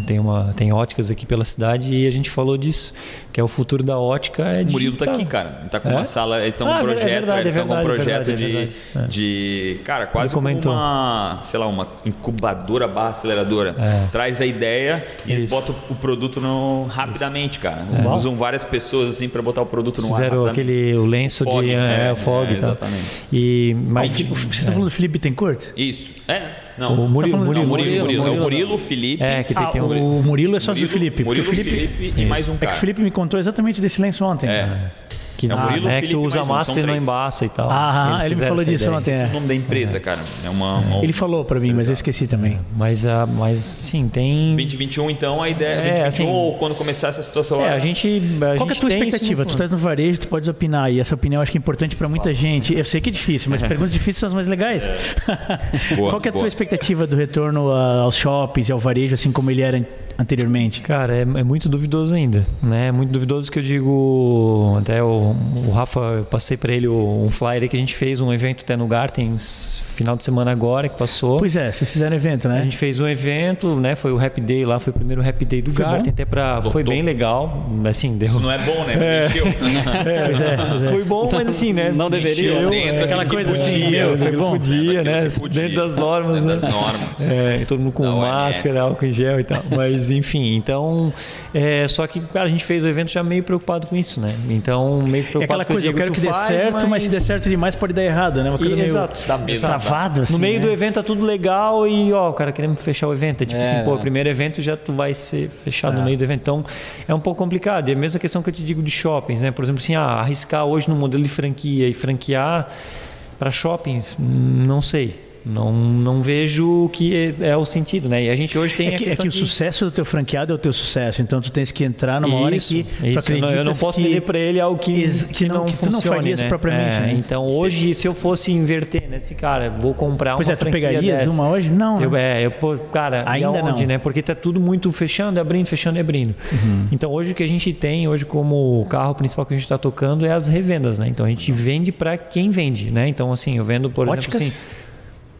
Speaker 3: tem, uma, tem óticas aqui pela cidade, e a gente falou disso, que é o futuro da ótica é
Speaker 2: O Murilo tá aqui, cara. Ele tá com
Speaker 3: É?
Speaker 2: uma sala, eles estão
Speaker 3: Ah,
Speaker 2: com um
Speaker 3: é
Speaker 2: projeto,
Speaker 3: verdade,
Speaker 2: eles
Speaker 3: é
Speaker 2: estão com um
Speaker 3: verdade, é
Speaker 2: projeto
Speaker 3: verdade, é
Speaker 2: de.
Speaker 3: É.
Speaker 2: de, cara, quase como
Speaker 3: comentou.
Speaker 2: uma, sei lá, uma incubadora barra aceleradora.
Speaker 3: É.
Speaker 2: Traz a ideia e eles
Speaker 3: Isso.
Speaker 2: botam o produto no, rapidamente, cara. Usam várias pessoas assim para botar o produto no ar.
Speaker 3: Fizeram aquele o lenço
Speaker 2: Fog,
Speaker 3: de
Speaker 2: é,
Speaker 3: é, o fog
Speaker 2: é,
Speaker 3: e tal.
Speaker 2: exatamente.
Speaker 3: E
Speaker 1: Mas, tipo, vocês estão falando do Felipe Tencourt?
Speaker 2: Isso. É, não.
Speaker 3: O Murilo,
Speaker 2: Não,
Speaker 3: Murilo,
Speaker 2: Murilo, Murilo, É o
Speaker 1: Murilo,
Speaker 2: Felipe.
Speaker 3: É, que tem,
Speaker 1: Ah,
Speaker 3: tem um
Speaker 1: o Murilo é sócio
Speaker 2: Murilo,
Speaker 1: do Felipe.
Speaker 2: Murilo,
Speaker 1: o Felipe,
Speaker 2: Felipe e mais um
Speaker 1: É que
Speaker 2: cara.
Speaker 1: o Felipe me contou exatamente desse lenço ontem.
Speaker 2: É.
Speaker 3: que,
Speaker 2: É o Murilo,
Speaker 3: é que tu usa
Speaker 2: um,
Speaker 3: máscara e não embaça e tal.
Speaker 1: Ah,
Speaker 3: Eles
Speaker 1: ele me falou disso ontem.
Speaker 2: É
Speaker 1: É.
Speaker 2: o nome da empresa, cara. É uma, uma
Speaker 1: Ele falou pra mim, mas eu esqueci também.
Speaker 3: Mas, ah, mas sim, tem.
Speaker 2: 2021, então, a ideia é
Speaker 3: É,
Speaker 2: 2021
Speaker 3: assim,
Speaker 2: ou quando começar essa situação
Speaker 3: É,
Speaker 2: lá.
Speaker 3: a gente. A
Speaker 1: Qual que é a
Speaker 3: gente
Speaker 1: tua expectativa?
Speaker 3: no-
Speaker 1: Tu estás no varejo, tu podes opinar. E essa opinião eu acho que é importante para muita gente. Eu sei que é difícil, mas perguntas difíceis são as mais legais.
Speaker 2: Boa,
Speaker 1: Qual que é a tua expectativa do retorno a- aos shoppings e ao varejo, assim como ele era anteriormente?
Speaker 3: Cara, é, é muito duvidoso ainda, né? É muito duvidoso que eu digo, até o, o Rafa, eu passei para ele um flyer que a gente fez um evento até no Garten final de semana agora que passou.
Speaker 1: Pois é, vocês fizeram evento,
Speaker 3: A
Speaker 1: né?
Speaker 3: gente fez um evento, né? Foi o Happy Day lá, foi o primeiro Happy Day do
Speaker 1: Foi
Speaker 3: Garten, até para foi bem legal, assim, deu
Speaker 2: Isso não é bom, né?
Speaker 1: Pois é, pois é.
Speaker 3: Foi bom, mas assim, né?
Speaker 5: Não deveria.
Speaker 3: Encheu,
Speaker 2: dentro,
Speaker 3: é,
Speaker 1: aquela coisa assim,
Speaker 2: podia,
Speaker 1: meu, foi bom.
Speaker 3: podia, né?
Speaker 2: Podia,
Speaker 3: Dentro das normas,
Speaker 2: dentro
Speaker 3: né?
Speaker 2: das normas.
Speaker 3: É, e todo mundo com
Speaker 2: Da OMS.
Speaker 3: máscara, álcool em gel e tal. Mas enfim, então. é, só que, cara, a gente fez o evento já meio preocupado com isso, né? Então, meio preocupado
Speaker 1: É aquela
Speaker 3: com
Speaker 1: coisa, eu
Speaker 3: digo,
Speaker 1: quero que dê
Speaker 3: faz,
Speaker 1: certo, mas... se der certo demais pode dar errado, né? Uma coisa
Speaker 3: E-
Speaker 1: meio
Speaker 3: exato. Dá
Speaker 2: medo.
Speaker 1: Travado, assim,
Speaker 3: No meio
Speaker 1: né?
Speaker 3: do evento tá tudo legal e, ó, o cara querendo fechar o evento. É tipo
Speaker 5: É,
Speaker 3: assim, pô,
Speaker 5: é.
Speaker 3: primeiro evento já tu vai ser fechado no meio do evento. Então, é um pouco complicado. E a mesma questão que eu te digo de shoppings, né? Por exemplo, assim, ah, arriscar hoje no modelo de franquia e franquear para shoppings, hum, não sei. Não, não vejo que é, é o sentido, né? E a gente hoje tem
Speaker 1: É
Speaker 3: a
Speaker 1: que, é
Speaker 3: questão
Speaker 1: que o
Speaker 3: de-
Speaker 1: sucesso do teu franqueado é o teu sucesso, então tu tens que entrar numa hora em
Speaker 3: Isso,
Speaker 1: que tu
Speaker 3: isso.
Speaker 1: acreditas
Speaker 3: eu não posso
Speaker 1: que...
Speaker 3: vender para ele algo que,
Speaker 1: Ex-
Speaker 3: que,
Speaker 1: que não-
Speaker 3: não,
Speaker 1: que tu não farias
Speaker 3: né?
Speaker 1: propriamente,
Speaker 3: É,
Speaker 1: né?
Speaker 3: Então hoje, se eu fosse inverter nesse cara, vou comprar
Speaker 1: Pois
Speaker 3: uma
Speaker 1: é, tu pegarias
Speaker 3: dessa.
Speaker 1: uma hoje? Não, né?
Speaker 3: Eu, é, eu, cara,
Speaker 1: Ainda
Speaker 3: aonde,
Speaker 1: não.
Speaker 3: né? Porque tá tudo muito fechando, abrindo, fechando e abrindo.
Speaker 1: Uhum.
Speaker 3: Então hoje o que a gente tem, hoje como o carro principal que a gente está tocando é as revendas, né? Então a gente vende para quem vende, né? Então assim, eu vendo, por
Speaker 1: Óticas?
Speaker 3: exemplo, assim,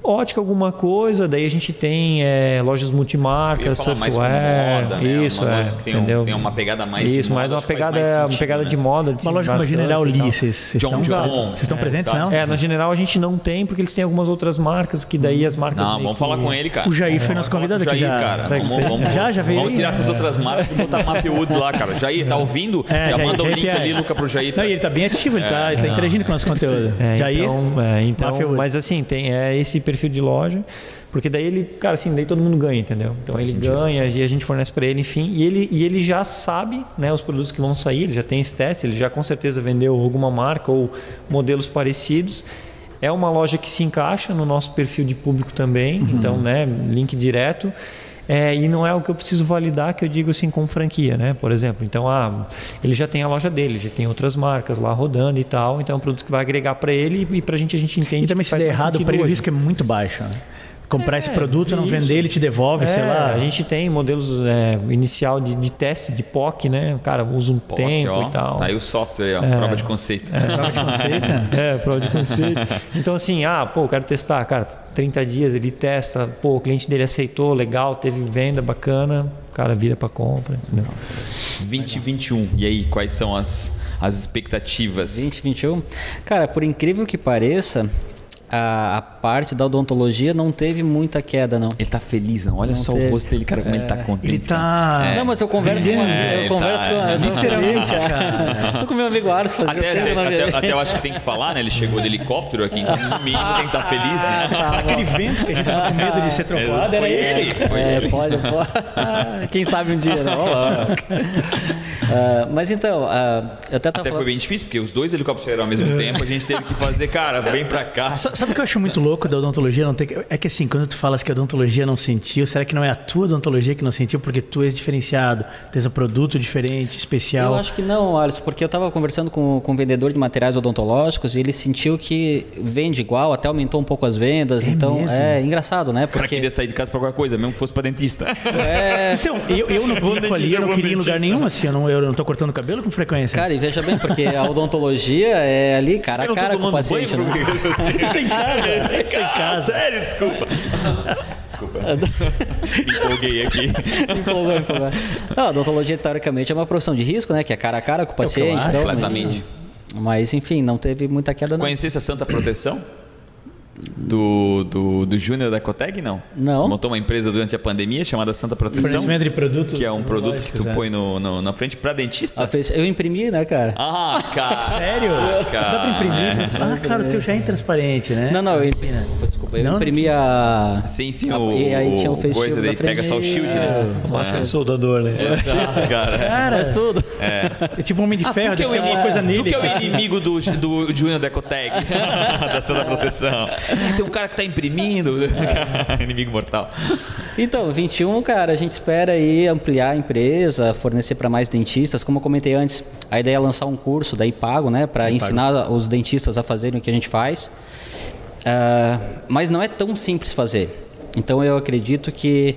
Speaker 3: ótica alguma coisa, daí a gente tem é, lojas multimarcas,
Speaker 2: falar mais como
Speaker 3: software,
Speaker 2: moda, né?
Speaker 3: isso,
Speaker 2: uma
Speaker 3: é,
Speaker 2: loja que tem, um-
Speaker 3: entendeu?
Speaker 2: tem uma pegada mais de
Speaker 3: Isso,
Speaker 2: moda,
Speaker 3: mais uma pegada,
Speaker 2: mais
Speaker 3: uma
Speaker 2: sentido,
Speaker 3: pegada
Speaker 2: né?
Speaker 3: de moda, de
Speaker 1: Uma loja como a General. Lee, vocês
Speaker 2: John
Speaker 1: estão,
Speaker 2: John,
Speaker 1: vocês estão
Speaker 2: é,
Speaker 1: presentes,
Speaker 2: sabe?
Speaker 1: não?
Speaker 3: É, na General a gente não tem, porque eles têm algumas outras marcas que daí as marcas.
Speaker 2: Não, vamos
Speaker 3: que-
Speaker 2: falar com ele, cara.
Speaker 1: O Jair foi
Speaker 2: Vamos
Speaker 1: nosso convidado
Speaker 2: o
Speaker 1: aqui
Speaker 2: Jair,
Speaker 1: já.
Speaker 2: cara.
Speaker 3: Tá-
Speaker 2: Vamos, vamos,
Speaker 1: Já, já veio
Speaker 2: Vamos tirar essas outras marcas e botar Mafioud lá, cara. Jair, tá ouvindo?
Speaker 1: É,
Speaker 2: Já manda o link ali, Luca, pro Jair.
Speaker 1: Não, ele tá bem ativo, ele, tá, ele tá interagindo com o nosso conteúdo.
Speaker 3: É,
Speaker 1: Jair,
Speaker 3: então, é, então mas assim, tem é esse perfil de loja, porque daí ele, cara, assim, daí todo mundo ganha, entendeu? Então ele ganha e a gente fornece para ele, enfim, e ele, e ele já sabe, né, os produtos que vão sair, ele já tem esse teste, ele já com certeza vendeu alguma marca ou modelos parecidos. É uma loja que se encaixa no nosso perfil de público também, uhum. então, né, link direto. É, e não é o que eu preciso validar que eu digo assim com franquia, né? Por exemplo, então ah, ele já tem a loja dele, já tem outras marcas lá rodando e tal, então é um produto que vai agregar para ele e para a gente a gente entende.
Speaker 1: E também se der errado, o risco é muito baixo. Né? Comprar é, esse produto, não vender, ele te devolve, é, sei lá.
Speaker 3: A gente tem modelos é, inicial de, de, teste de POC, né? O cara usa um POC, tempo ó, e tal.
Speaker 2: Tá aí o software, ó, é. prova de conceito.
Speaker 3: É, prova de conceito. é, prova de conceito. Então, assim, ah, pô, quero testar, cara, 30 dias ele testa, pô, o cliente dele aceitou, legal, teve venda bacana, o cara vira para compra. Entendeu?
Speaker 2: 2021, e aí, quais são as, as expectativas?
Speaker 5: 2021? Cara, por incrível que pareça, a, a, parte da odontologia não teve muita queda, não.
Speaker 2: Ele tá feliz, não? Olha não só teve. o rosto dele, cara, como é, ele tá contente.
Speaker 1: Ele tá.
Speaker 5: É. Não, mas eu converso com. É, eu converso tá, com. Literalmente, cara. Tô com meu amigo Ars fazendo
Speaker 2: até, até, até, até, eu acho que tem que falar, né? Ele chegou de helicóptero aqui, então no mínimo tem que estar tá feliz, né?
Speaker 1: Tá, Aquele vento que a gente tava com medo de ser atropelado era ele.
Speaker 5: É, pode, pode. Quem sabe um dia, né? Uh, mas então, uh, eu até,
Speaker 2: até
Speaker 5: falando...
Speaker 2: foi bem difícil, porque os dois helicópteros chegaram ao mesmo tempo, a gente teve que fazer, cara, vem pra cá.
Speaker 1: Sabe o que eu acho muito louco da odontologia não ter. É que assim, quando tu falas que a odontologia não sentiu, será que não é a tua odontologia que não sentiu porque tu és diferenciado, tens um produto diferente, especial?
Speaker 5: Eu acho que não, Alisson, porque eu estava conversando com, com um vendedor de materiais odontológicos e ele sentiu que vende igual, até aumentou um pouco as vendas. É então mesmo? é engraçado, né?
Speaker 2: Porque... O cara queria sair de casa para qualquer coisa, mesmo que fosse para dentista.
Speaker 1: É... Então, eu, eu não pico ali, eu não queria em lugar nenhum, assim, eu não, eu não tô cortando cabelo com frequência.
Speaker 5: Cara, e veja bem, porque a odontologia é ali cara a cara com o paciente. Né?
Speaker 1: Sem casa sem casa.
Speaker 2: Sério, desculpa. desculpa. Empolguei aqui.
Speaker 5: empolgou, empolgou. Não, a odontologia, teoricamente, é uma profissão de risco, né? Que é cara a cara com o paciente. Então,
Speaker 2: completamente.
Speaker 5: Mas, enfim, não teve muita queda. Não.
Speaker 2: Conhecesse a Santa Proteção? Do, do, do Júnior da Coteg, não?
Speaker 5: Não.
Speaker 2: Montou uma empresa durante a pandemia chamada Santa Proteção.
Speaker 1: Fornecimento de produtos.
Speaker 2: Que é um produto que tu é. põe no, no, na frente para dentista. Ah,
Speaker 5: eu imprimi, né, cara?
Speaker 2: Ah, cara.
Speaker 1: Sério? Cara. Dá para imprimir? É. Ah, cara, o teu já é intransparente, né?
Speaker 5: Não, não, eu imprimi. Desculpa, eu não, imprimi a.
Speaker 2: Sim, sim, a, o. E aí tinha um face coisa daí, pega só o shield, né?
Speaker 3: É, máscara de soldador, né?
Speaker 2: É. Cara.
Speaker 5: cara. Faz tudo.
Speaker 1: É. é tipo um homem de ah, ferro, tem alguma coisa nele. Tu
Speaker 2: que é o inimigo do, do Júnior da Coteg, da Santa Proteção. Tem um cara que tá imprimindo. Inimigo mortal.
Speaker 5: Então, 21, cara, a gente espera aí ampliar a empresa, fornecer para mais dentistas. Como eu comentei antes, a ideia é lançar um curso daí pago, né, para ensinar pago. os dentistas a fazerem o que a gente faz. Uh, mas não é tão simples fazer. Então, eu acredito que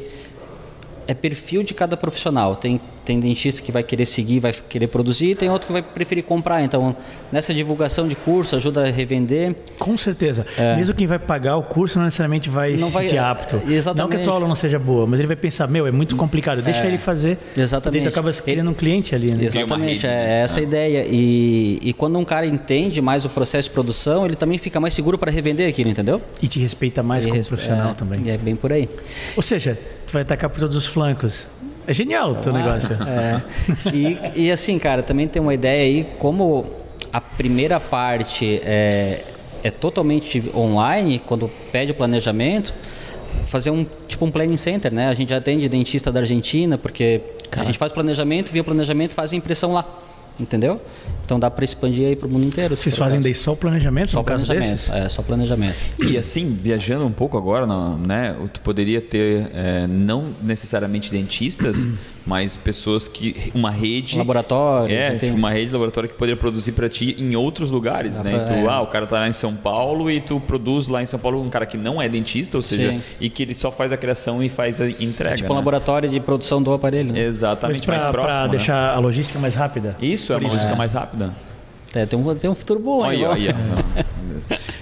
Speaker 5: é perfil de cada profissional. Tem tem dentista que vai querer seguir, vai querer produzir, tem outro que vai preferir comprar. Então, nessa divulgação de curso, ajuda a revender.
Speaker 1: Com certeza. É. Mesmo quem vai pagar o curso não necessariamente vai não se sentir apto. Exatamente. Não que a tua aula não seja boa, mas ele vai pensar, meu, é muito complicado, deixa é. ele fazer.
Speaker 5: Exatamente. E
Speaker 1: tu acaba criando um cliente ali. Né?
Speaker 5: Exatamente, é essa a ideia. E, e quando um cara entende mais o processo de produção, ele também fica mais seguro para revender aquilo, entendeu?
Speaker 1: E te respeita mais e como respe... profissional
Speaker 5: é,
Speaker 1: também.
Speaker 5: É bem por aí.
Speaker 1: Ou seja, tu vai atacar por todos os flancos. É genial o teu negócio.
Speaker 5: É. E, e assim, cara, também tem uma ideia aí, como a primeira parte é, é totalmente online, quando pede o planejamento, fazer um tipo um planning center, né? A gente atende dentista da Argentina, porque a gente faz planejamento, via planejamento, faz a impressão lá. Entendeu? Então dá para expandir aí para o mundo inteiro.
Speaker 1: Vocês fazem daí só o planejamento?
Speaker 5: Só planejamento. É, só planejamento.
Speaker 2: E assim, viajando um pouco agora, né? Tu poderia ter é, não necessariamente dentistas, mas pessoas que uma rede
Speaker 5: laboratório
Speaker 2: é tipo uma rede de laboratório que poderia produzir para ti em outros lugares né pra, tu, é. ah o cara tá lá em São Paulo e tu produz lá em São Paulo um cara que não é dentista ou seja Sim. e que ele só faz a criação e faz a entrega
Speaker 5: tipo
Speaker 2: né?
Speaker 5: um laboratório de produção do aparelho né?
Speaker 2: exatamente
Speaker 1: pra,
Speaker 2: mais próximo
Speaker 1: para
Speaker 2: né?
Speaker 1: deixar a logística mais rápida
Speaker 2: isso é uma logística é. mais rápida
Speaker 5: é, tem, um, tem um futuro bom aí.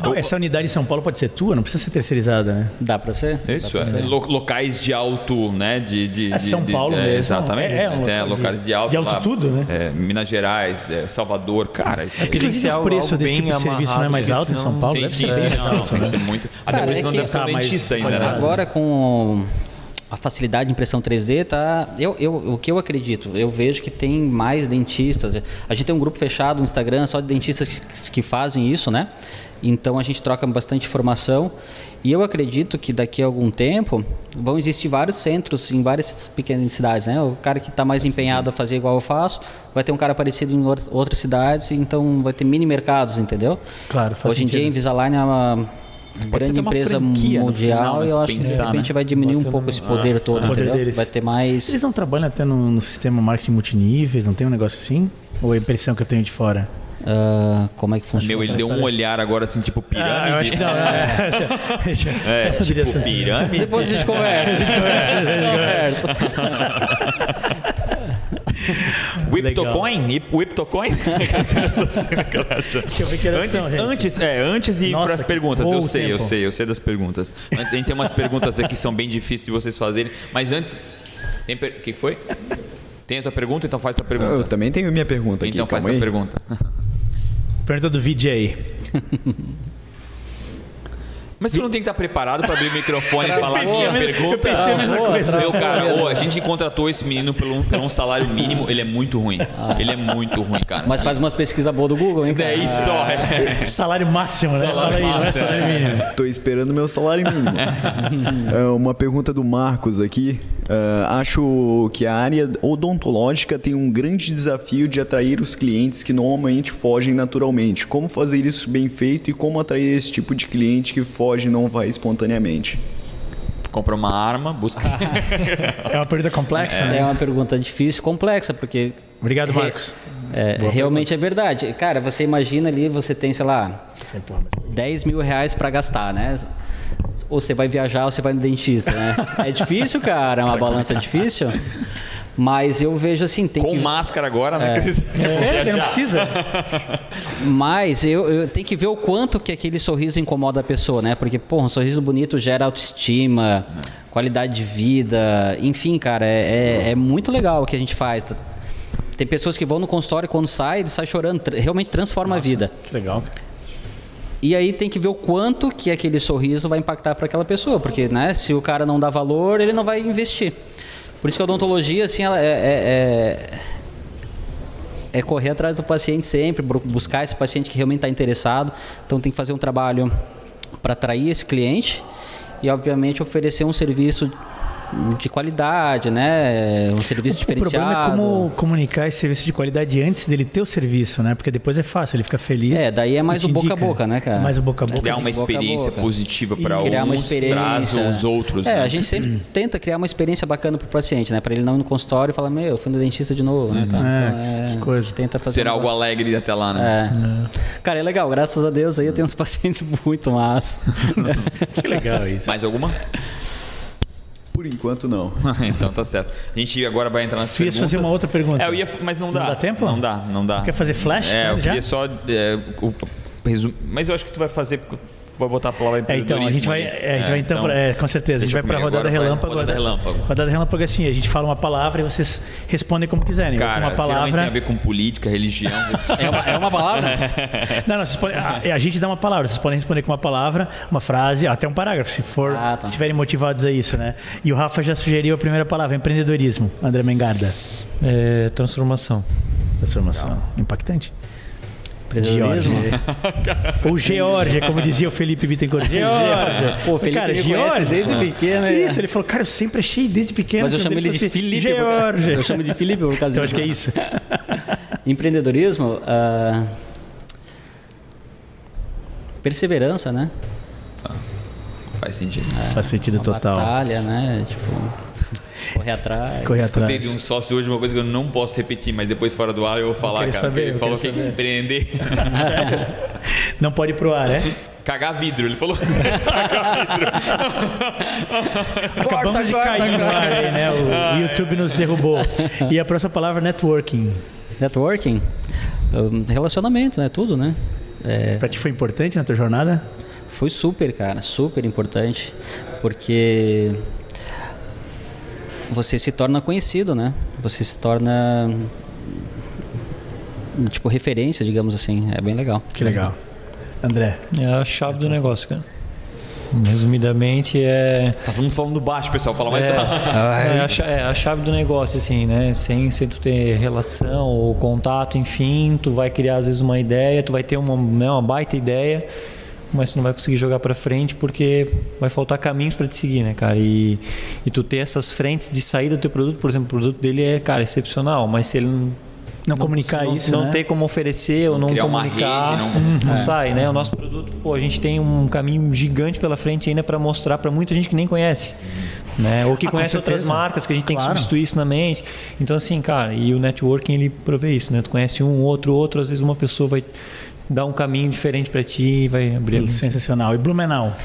Speaker 2: Olha,
Speaker 1: Essa unidade em São Paulo pode ser tua, não precisa ser terceirizada, né?
Speaker 5: Dá para ser.
Speaker 2: Isso,
Speaker 5: é.
Speaker 2: Ser. Locais de alto, né? De, de,
Speaker 1: é São
Speaker 2: de,
Speaker 1: Paulo
Speaker 2: de,
Speaker 1: mesmo.
Speaker 2: exatamente. É, um é locais de alto.
Speaker 1: De altitude,
Speaker 2: lá,
Speaker 1: né?
Speaker 2: É, Minas Gerais, é, Salvador, cara. Isso aí.
Speaker 1: Inclusive, o preço desse tipo de serviço não é mais alto em São Paulo?
Speaker 2: Sim, sim, sim. Não, tem que ser muito. Até por isso não deve ser um dentista ainda, né?
Speaker 5: Agora com a facilidade de impressão 3D tá. Eu, eu, o que eu acredito, eu vejo que tem mais dentistas. A gente tem um grupo fechado no Instagram só de dentistas que, que fazem isso, né? Então a gente troca bastante informação e eu acredito que daqui a algum tempo vão existir vários centros em várias pequenas cidades, né? O cara que está mais empenhado a fazer igual eu faço, vai ter um cara parecido em outras cidades, então vai ter mini mercados, entendeu?
Speaker 1: Claro,
Speaker 5: Hoje em
Speaker 1: sentido.
Speaker 5: dia, Invisalign é uma grande empresa
Speaker 2: no
Speaker 5: mundial
Speaker 2: final, né,
Speaker 5: e eu acho que de
Speaker 2: pensar,
Speaker 5: repente
Speaker 2: né?
Speaker 5: vai diminuir um pouco esse poder todo,
Speaker 1: o poder
Speaker 5: entendeu?
Speaker 1: deles.
Speaker 5: Vai ter mais.
Speaker 1: Eles não trabalham até no, no sistema marketing multiníveis, não tem um negócio assim? Ou é a impressão que eu tenho de fora?
Speaker 5: ah, como é que funciona?
Speaker 2: Meu, ele deu um olhar agora assim, tipo pirâmide.
Speaker 1: Ah, eu acho que não. É,
Speaker 2: É,
Speaker 1: diria
Speaker 2: tipo
Speaker 1: assim.
Speaker 2: pirâmide.
Speaker 5: Depois a gente conversa. a gente conversa.
Speaker 2: Whiptocoin? Whiptocoin?
Speaker 1: Deixa eu ver que horas
Speaker 2: antes,
Speaker 1: são,
Speaker 2: antes, é, antes de ir para as perguntas, eu
Speaker 1: o
Speaker 2: sei, eu
Speaker 1: tempo.
Speaker 2: sei, eu sei das perguntas. Antes, a gente tem umas perguntas aqui que são bem difíceis de vocês fazerem, mas antes. tem per- O que foi? Tem a tua pergunta? Então faz tua
Speaker 4: Eu
Speaker 2: pergunta.
Speaker 4: também tenho minha pergunta aqui.
Speaker 2: Então faz
Speaker 4: calma
Speaker 2: tua pergunta.
Speaker 1: Pergunta do vídeo aí.
Speaker 2: Mas tu não tem que estar preparado para abrir o microfone e falar a minha pergunta.
Speaker 1: Eu pensei a mesma coisa.
Speaker 2: Meu cara, ô, a gente contratou esse menino por um, por um salário mínimo, ele é muito ruim. Ele é muito ruim, cara.
Speaker 5: Mas faz umas pesquisas boas do Google, hein? cara?
Speaker 2: É isso, ó. é.
Speaker 1: Salário máximo, né?
Speaker 2: Salário
Speaker 1: Fala aí, não é
Speaker 2: máximo,
Speaker 1: salário mínimo.
Speaker 4: Tô esperando meu salário mínimo. É, uma pergunta do Marcos aqui. É, acho que a área odontológica tem um grande desafio de atrair os clientes que normalmente fogem naturalmente. Como fazer isso bem feito e como atrair esse tipo de cliente que foge e não vai espontaneamente?
Speaker 2: Compra uma arma, busca.
Speaker 1: É uma pergunta complexa,
Speaker 5: É
Speaker 1: né?
Speaker 5: uma pergunta difícil, complexa, porque
Speaker 1: Obrigado,
Speaker 5: Re-
Speaker 1: Marcos.
Speaker 5: é, realmente é verdade. Cara, você imagina ali, você tem, sei lá,
Speaker 1: Sem porra, mas-
Speaker 5: 10 mil reais pra gastar, né? Ou você vai viajar ou você vai no dentista, né? É difícil, cara, é uma balança difícil. Mas eu vejo assim, tem
Speaker 2: Com
Speaker 5: que...
Speaker 2: máscara agora, né?
Speaker 1: É, não precisa.
Speaker 5: Mas eu, eu tenho que ver o quanto que aquele sorriso incomoda a pessoa, né? Porque, pô, um sorriso bonito gera autoestima, qualidade de vida, enfim, cara, é, é, é muito legal o que a gente faz. Tem pessoas que vão no consultório e quando sai, ele sai chorando, realmente transforma a vida.
Speaker 1: Que legal.
Speaker 5: E aí tem que ver o quanto que aquele sorriso vai impactar para aquela pessoa, porque né, se o cara não dá valor, ele não vai investir. Por isso que a odontologia, assim, ela é, é, é- é correr atrás do paciente sempre, buscar esse paciente que realmente está interessado. Então tem que fazer um trabalho para atrair esse cliente e, obviamente, oferecer um serviço de qualidade, né? Um serviço
Speaker 1: O
Speaker 5: diferenciado.
Speaker 1: problema é como comunicar esse serviço de qualidade antes dele ter o serviço, né? Porque depois é fácil, ele fica feliz.
Speaker 5: É, daí é mais o boca a
Speaker 1: indica.
Speaker 5: boca, né, cara?
Speaker 1: Mais o boca a boca.
Speaker 2: Criar uma
Speaker 5: de boca a
Speaker 2: experiência
Speaker 5: boca.
Speaker 2: positiva para uns,
Speaker 5: experiência.
Speaker 2: traz os outros.
Speaker 5: É,
Speaker 2: né?
Speaker 5: a gente sempre tenta criar uma experiência bacana pro paciente, né? Para ele não ir no consultório e falar, meu, eu fui no dentista de novo, né? Tá,
Speaker 1: É, que coisa.
Speaker 5: A gente tenta fazer
Speaker 2: Ser
Speaker 5: um
Speaker 2: algo alegre até lá, né?
Speaker 5: É. Cara, é legal, graças a Deus aí eu tenho uns pacientes muito massa.
Speaker 1: Que legal isso.
Speaker 2: Mais alguma?
Speaker 4: Por enquanto, não.
Speaker 2: então tá certo. A gente agora vai entrar nas
Speaker 1: ias
Speaker 2: perguntas.
Speaker 1: fazer uma outra pergunta.
Speaker 2: É, eu ia, mas não dá.
Speaker 1: Não dá tempo?
Speaker 2: Não dá, não dá.
Speaker 1: Quer fazer flash,
Speaker 2: É, eu
Speaker 1: já?
Speaker 2: queria só é, o. Mas eu acho que tu vai fazer vai botar a palavra
Speaker 1: É, então, a gente vai, é, a gente vai então, pra- é, com certeza, a gente vai para a rodada relâmpago.
Speaker 2: Rodada relâmpago.
Speaker 1: Rodada relâmpago é assim, a gente fala uma palavra e vocês respondem como quiserem.
Speaker 2: Cara,
Speaker 1: uma
Speaker 2: geralmente tem
Speaker 1: palavra.
Speaker 2: a ver com política, religião.
Speaker 5: É uma, é uma palavra?
Speaker 1: Não, não, vocês podem, a, a gente dá uma palavra, vocês podem responder com uma palavra, uma frase, até um parágrafo, se for,
Speaker 5: Ah, tá.
Speaker 1: se estiverem motivados a isso, né? E o Rafa já sugeriu a primeira palavra, empreendedorismo. André Mengarda.
Speaker 3: É, transformação.
Speaker 1: Transformação. Impactante.
Speaker 5: Empreendedorismo?
Speaker 1: Ou Geórgia, como dizia o Felipe Bittencourt. Geórgia.
Speaker 5: Pô, o Felipe
Speaker 1: cara, Geórgia.
Speaker 5: desde pequeno, né?
Speaker 1: Isso, ele falou, cara, eu sempre achei desde pequeno.
Speaker 5: Mas eu chamo ele de Felipe.
Speaker 1: Geórgia.
Speaker 5: Eu chamo de Felipe por causa
Speaker 1: Então
Speaker 5: disso.
Speaker 1: acho que é isso.
Speaker 5: Empreendedorismo, ah, perseverança, né?
Speaker 2: Faz sentido.
Speaker 1: Faz sentido total.
Speaker 5: batalha, né? Tipo, correr atrás.
Speaker 1: Correr
Speaker 2: Escutei
Speaker 1: atrás.
Speaker 2: de um sócio hoje uma coisa que eu não posso repetir, mas depois fora do ar eu vou falar,
Speaker 1: querer
Speaker 2: cara.
Speaker 1: saber,
Speaker 2: ele
Speaker 1: eu
Speaker 2: falou que
Speaker 1: saber.
Speaker 2: empreender.
Speaker 1: Não pode ir pro ar, né?
Speaker 2: Cagar vidro, ele falou.
Speaker 1: Acabamos de cair no ar aí, né? O, o YouTube nos derrubou. E a próxima palavra, networking.
Speaker 5: Networking, hum, relacionamento, né? Tudo, né? É,
Speaker 1: Pra ti foi importante na tua jornada?
Speaker 5: Foi super, cara, super importante, porque você se torna conhecido, né? Você se torna tipo referência, digamos assim. É bem legal.
Speaker 1: Que legal. André.
Speaker 3: É a chave do negócio, cara. resumidamente é.
Speaker 2: Tá todo mundo falando baixo, pessoal. Fala mais
Speaker 3: É,
Speaker 2: alto.
Speaker 3: é, a, cha- é a chave do negócio, assim, né? Sem, sem tu ter relação ou contato, enfim, tu vai criar às vezes uma ideia, tu vai ter uma, né, uma baita ideia, mas tu não vai conseguir jogar pra frente porque vai faltar caminhos pra te seguir, né, cara? E, e tu ter essas frentes de saída do teu produto, por exemplo, o produto dele é, cara, excepcional, mas se ele não
Speaker 1: Não comunicar
Speaker 3: não,
Speaker 1: isso,
Speaker 3: não
Speaker 1: né?
Speaker 3: ter como oferecer ou não
Speaker 2: criar uma
Speaker 3: comunicar,
Speaker 2: rede, não-
Speaker 3: não sai, né? O nosso produto, pô, a gente tem um caminho gigante pela frente ainda para mostrar para muita gente que nem conhece, né? Ou que
Speaker 1: Ah,
Speaker 3: conhece outras marcas que a gente tem
Speaker 1: Claro.
Speaker 3: que substituir isso na mente. Então assim, cara, e o networking ele provê isso, né? Tu conhece um, outro, outro, às vezes uma pessoa vai dar um caminho diferente para ti e vai abrir a
Speaker 1: Sensacional. E Blumenau?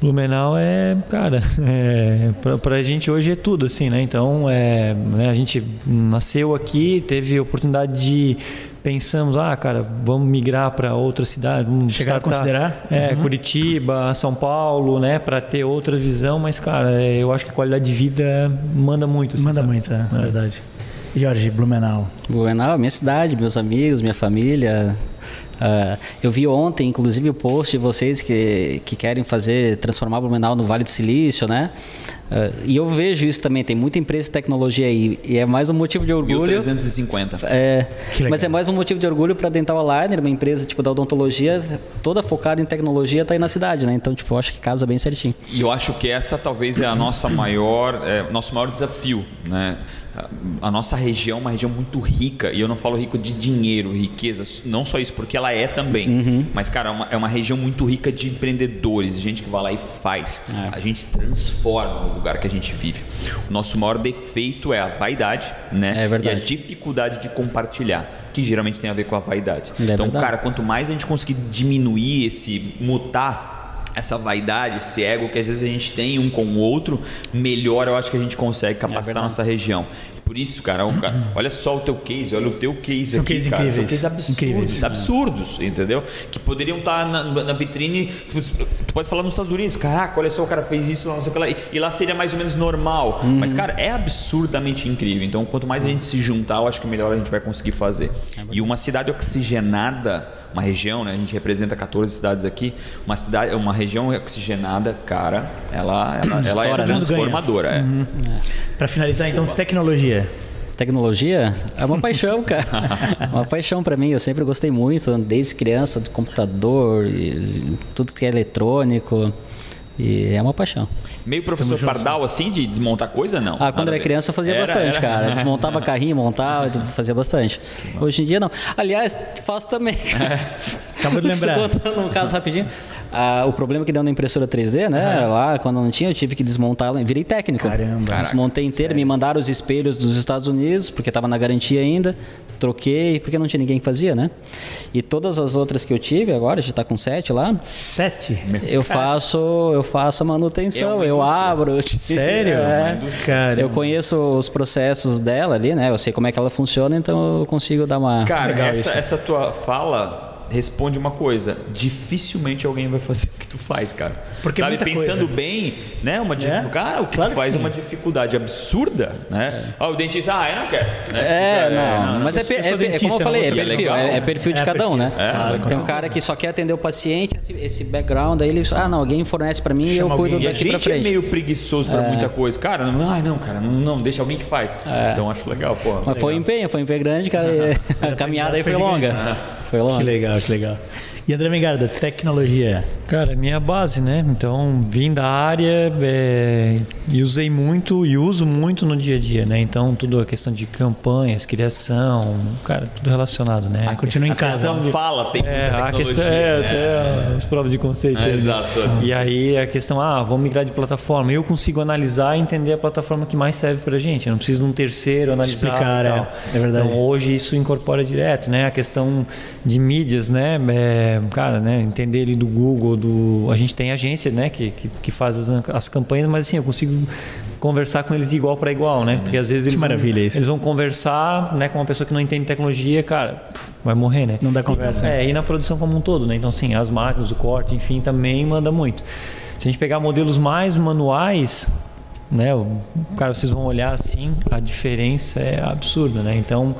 Speaker 3: Blumenau é, cara, é, pra, pra gente hoje é tudo, assim, né? Então, é, né, a gente nasceu aqui, teve a oportunidade de pensamos, ah, cara, vamos migrar para outra cidade, vamos
Speaker 1: Chegaram a
Speaker 3: startar,
Speaker 1: considerar?
Speaker 3: é,
Speaker 1: Uhum.
Speaker 3: Curitiba, São Paulo, né, para ter outra visão, mas cara, é, eu acho que a qualidade de vida manda muito, assim,
Speaker 1: Manda
Speaker 3: sabe?
Speaker 1: muito, é, verdade. Jorge, Blumenau.
Speaker 5: Blumenau, minha cidade, meus amigos, minha família. Ah, eu vi ontem, inclusive, o post de vocês que, que querem fazer, transformar Blumenau no Vale do Silício, né? Ah, e eu vejo isso também, tem muita empresa de tecnologia aí. E é mais um motivo de orgulho.
Speaker 2: 1350.
Speaker 5: É, mas é mais um motivo de orgulho para Dental Aligner, uma empresa tipo da odontologia, toda focada em tecnologia, tá aí na cidade, né? Então, tipo, eu acho que casa bem certinho.
Speaker 2: E eu acho que essa talvez é a nossa maior, é, nosso maior desafio, né? A- nossa região é uma região muito rica, e eu não falo rico de dinheiro, riqueza, não só isso, porque ela é também. Mas, cara, é uma, é uma região muito rica de empreendedores, gente que vai lá e faz. A gente transforma o lugar que a gente vive. O nosso maior defeito é a vaidade, né?
Speaker 5: É verdade.
Speaker 2: E a dificuldade de compartilhar, que geralmente tem a ver com a vaidade.
Speaker 5: É
Speaker 2: então,
Speaker 5: verdade.
Speaker 2: cara, quanto mais a gente conseguir diminuir esse, mutar essa vaidade, esse ego que às vezes a gente tem um com o outro, melhor eu acho que a gente consegue capacitar a
Speaker 5: verdade.
Speaker 2: nossa região. Por isso, cara, o ca- olha só o teu case, olha o teu case aqui,
Speaker 1: cases
Speaker 2: cara. São cases absurdos, absurdos, entendeu? Que poderiam estar na, na vitrine, tu, pode falar nos Estados Unidos, caraca, olha só, o cara fez isso, não sei o que lá, e, lá seria mais ou menos normal. Mas, cara, é absurdamente incrível. Então, quanto mais a gente se juntar, eu acho que melhor a gente vai conseguir fazer. e uma cidade oxigenada, uma região, né? A gente representa 14 cidades aqui, uma cidade, uma região oxigenada, cara, ela, ela, ela é
Speaker 5: né?
Speaker 2: transformadora. É.
Speaker 1: Para finalizar, então, tecnologia.
Speaker 5: Tecnologia é uma paixão, cara. uma paixão para mim. Eu sempre gostei muito, desde criança, do computador, e tudo que é eletrônico. E é uma paixão.
Speaker 2: Meio professor Pardal, assim, de desmontar coisa, não?
Speaker 5: Ah, quando era
Speaker 2: ver.
Speaker 5: criança eu fazia
Speaker 2: Era,
Speaker 5: bastante,
Speaker 2: era.
Speaker 5: cara. Desmontava carrinho, montava, fazia bastante. Hoje em dia não. Aliás, faço também.
Speaker 1: Acabou de lembrar.
Speaker 5: Só Contando um caso rapidinho. Ah, o problema que deu na impressora 3D, né? Lá, quando não tinha, eu tive que desmontar ela. Virei técnico.
Speaker 1: Caramba.
Speaker 5: Desmontei inteiro, me mandaram os espelhos dos Estados Unidos, porque estava na garantia ainda. Troquei, porque não tinha ninguém que fazia, né? E todas as outras que eu tive, agora, já está com sete lá,
Speaker 1: Sete?
Speaker 5: eu faço, eu faço a manutenção,
Speaker 2: É
Speaker 5: eu abro.
Speaker 1: Sério?
Speaker 5: É.
Speaker 1: Cara,
Speaker 5: Eu conheço os processos dela ali, né? Eu sei como é que ela funciona, então eu consigo dar uma.
Speaker 2: Cara, essa, essa tua fala responde uma coisa: dificilmente alguém vai fazer o que tu faz, cara.
Speaker 1: Porque é
Speaker 2: Sabe,
Speaker 1: muita
Speaker 2: pensando
Speaker 1: coisa.
Speaker 2: bem, né? Uma
Speaker 1: É,
Speaker 2: Cara, o que
Speaker 1: claro
Speaker 2: tu
Speaker 1: que
Speaker 2: faz é
Speaker 1: sim.
Speaker 2: uma dificuldade absurda, né? Ó, o dentista, ah, eu não quero. Né?
Speaker 5: É, não, mas é,
Speaker 1: eu sou
Speaker 5: per- é per- é
Speaker 1: dentista,
Speaker 5: como eu falei, é
Speaker 1: não
Speaker 5: perfil,
Speaker 2: legal.
Speaker 5: é, é perfil de
Speaker 1: É,
Speaker 5: cada um, né?
Speaker 2: É, claro,
Speaker 5: Tem um cara que só quer atender o paciente, esse, esse background, aí ele, ah, não, alguém fornece pra mim e eu cuido
Speaker 1: alguém.
Speaker 2: E a
Speaker 5: daqui pra
Speaker 2: gente é
Speaker 5: frente.
Speaker 2: meio preguiçoso pra muita coisa. Cara, não, ai, não, cara, não, não, deixa alguém que faz. Então acho legal, pô.
Speaker 5: Mas foi um empenho, foi um empenho grande, cara. a caminhada aí Foi longa. Foi
Speaker 1: Que
Speaker 5: longa.
Speaker 1: legal, que legal. E André Mengarda, tecnologia.
Speaker 3: Cara, minha base, né? Então, vim da área é, e usei muito e uso muito no dia a dia, né? Então, tudo a questão de campanhas, criação, cara, tudo relacionado, né?
Speaker 1: Ah, continua em
Speaker 2: A
Speaker 1: casa.
Speaker 2: questão fala, tem
Speaker 3: É, a questão é
Speaker 2: né?
Speaker 3: até as provas de conceito.
Speaker 2: É, exato.
Speaker 3: E aí a questão, ah, vamos migrar de plataforma. Eu consigo analisar e entender a plataforma que mais serve pra gente. Eu não preciso de um terceiro analisar.
Speaker 1: Explicar,
Speaker 3: e
Speaker 1: é.
Speaker 3: tal.
Speaker 1: É verdade.
Speaker 3: Então hoje isso incorpora direto, né? A questão de mídias, né? É, cara, né? Entender ali do Google, do a gente tem agência, né? Que, que, que faz as, as campanhas, mas assim eu consigo conversar com eles de igual para igual, né? Porque às vezes eles
Speaker 1: maravilha
Speaker 3: vão,
Speaker 1: isso.
Speaker 3: eles vão conversar, né? Com uma pessoa que não entende tecnologia, cara, vai morrer, né?
Speaker 1: Não dá conversa.
Speaker 3: É, e na produção como um todo, né? Então, sim, as máquinas, o corte, enfim, também manda muito. Se a gente pegar modelos mais manuais, né? O, cara, vocês vão olhar assim, a diferença é absurda, né? Então,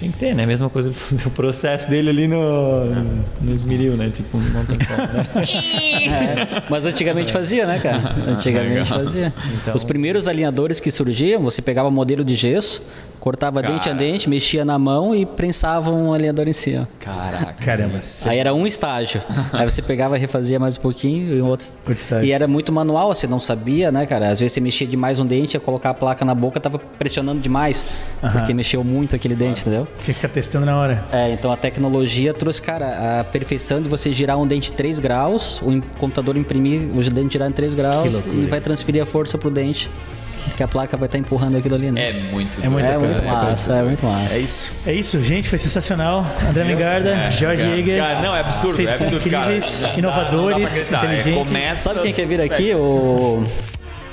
Speaker 3: Tem que ter, né? Mesma coisa fazer o processo dele ali no, no esmeril, né? Tipo, não tem como, né?
Speaker 5: É, mas antigamente fazia, né, cara? Antigamente fazia.
Speaker 3: Então-
Speaker 5: Os primeiros alinhadores que surgiam, você pegava modelo de gesso, cortava dente a dente, mexia na mão e prensava um alinhador em cima.
Speaker 2: Caraca.
Speaker 1: Caramba.
Speaker 5: Aí era um estágio. Aí você pegava e refazia mais um pouquinho e outro.
Speaker 1: Outro estágio.
Speaker 5: E era muito manual, você não sabia, né, cara? Às vezes você mexia demais um dente, ia colocar a placa na boca, tava pressionando demais, porque mexeu muito aquele dente, entendeu?
Speaker 1: Tinha que ficar testando na hora.
Speaker 5: É, então a tecnologia trouxe, cara, a perfeição de você girar um dente 3 graus, o computador imprimir o dente girar em 3 graus e vai transferir a força pro dente, que a placa vai estar empurrando aquilo ali, né?
Speaker 2: É muito
Speaker 1: É muita
Speaker 5: É
Speaker 1: coisa,
Speaker 5: muito massa, é muito massa.
Speaker 2: É isso.
Speaker 1: É isso, gente, foi sensacional. André Mengarda,
Speaker 2: cara.
Speaker 1: Eger.
Speaker 2: Cara, não, é absurdo,
Speaker 1: Vocês
Speaker 2: é
Speaker 1: são
Speaker 2: absurdo, cara.
Speaker 1: incríveis,
Speaker 2: Não dá-
Speaker 1: inovadores,
Speaker 2: não acreditar. É,
Speaker 1: inteligentes.
Speaker 2: começa-
Speaker 5: Sabe quem quer vir aqui? O.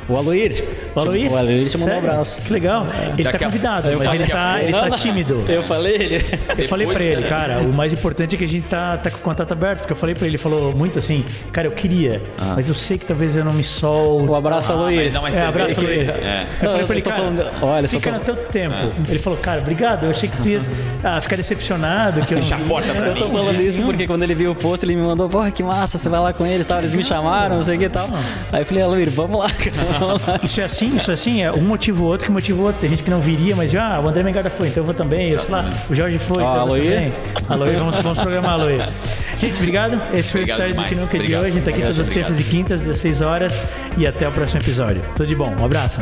Speaker 5: O Aloir.
Speaker 1: O Aloir?
Speaker 5: O Aloir te mandou um abraço.
Speaker 1: Que legal. Ele tá
Speaker 2: Daqui a-
Speaker 1: convidado, mas ele tá, ele tá
Speaker 5: não.
Speaker 1: tímido.
Speaker 5: Eu falei ele.
Speaker 1: Eu falei pra ele, cara, o mais importante é que a gente tá, tá com o contato aberto, porque eu falei pra ele, ele falou muito assim, cara, eu queria, mas eu sei que talvez eu não me solte.
Speaker 5: Um abraço, Aloir.
Speaker 2: não, mas
Speaker 1: É,
Speaker 2: você
Speaker 1: abraço, Aloir.
Speaker 2: É.
Speaker 1: Eu falei
Speaker 5: eu
Speaker 1: pra ele, cara,
Speaker 5: falando- olha,
Speaker 1: fica
Speaker 5: tô-
Speaker 1: teu tempo. Ele falou, cara, obrigado, eu achei que tu ia ah, ficar decepcionado. Que eu
Speaker 2: Deixa a porta pra
Speaker 5: Eu tô falando isso porque quando ele viu o post, ele me mandou, porra, que massa, você vai lá com eles, tal. Eles me chamaram, não sei o que e tal. Aí eu falei, Aloir, vamos lá, cara, vamos lá.
Speaker 1: Isso é assim, isso é assim, é um motivo ou outro que motiva o outro. Tem gente que não viria, mas ah, o André Mengarda foi, então eu vou também. Eu sei lá, o Jorge foi, então eu também. Vamos, vamos programar, Aloir. Gente, obrigado. Esse foi
Speaker 2: Obrigado
Speaker 1: o História do que. Nunca de
Speaker 2: Obrigado.
Speaker 1: hoje. A gente tá aqui
Speaker 2: Obrigado,
Speaker 1: todas as terças e quintas, 16 horas. E até o próximo episódio. Tudo de bom. Um abraço.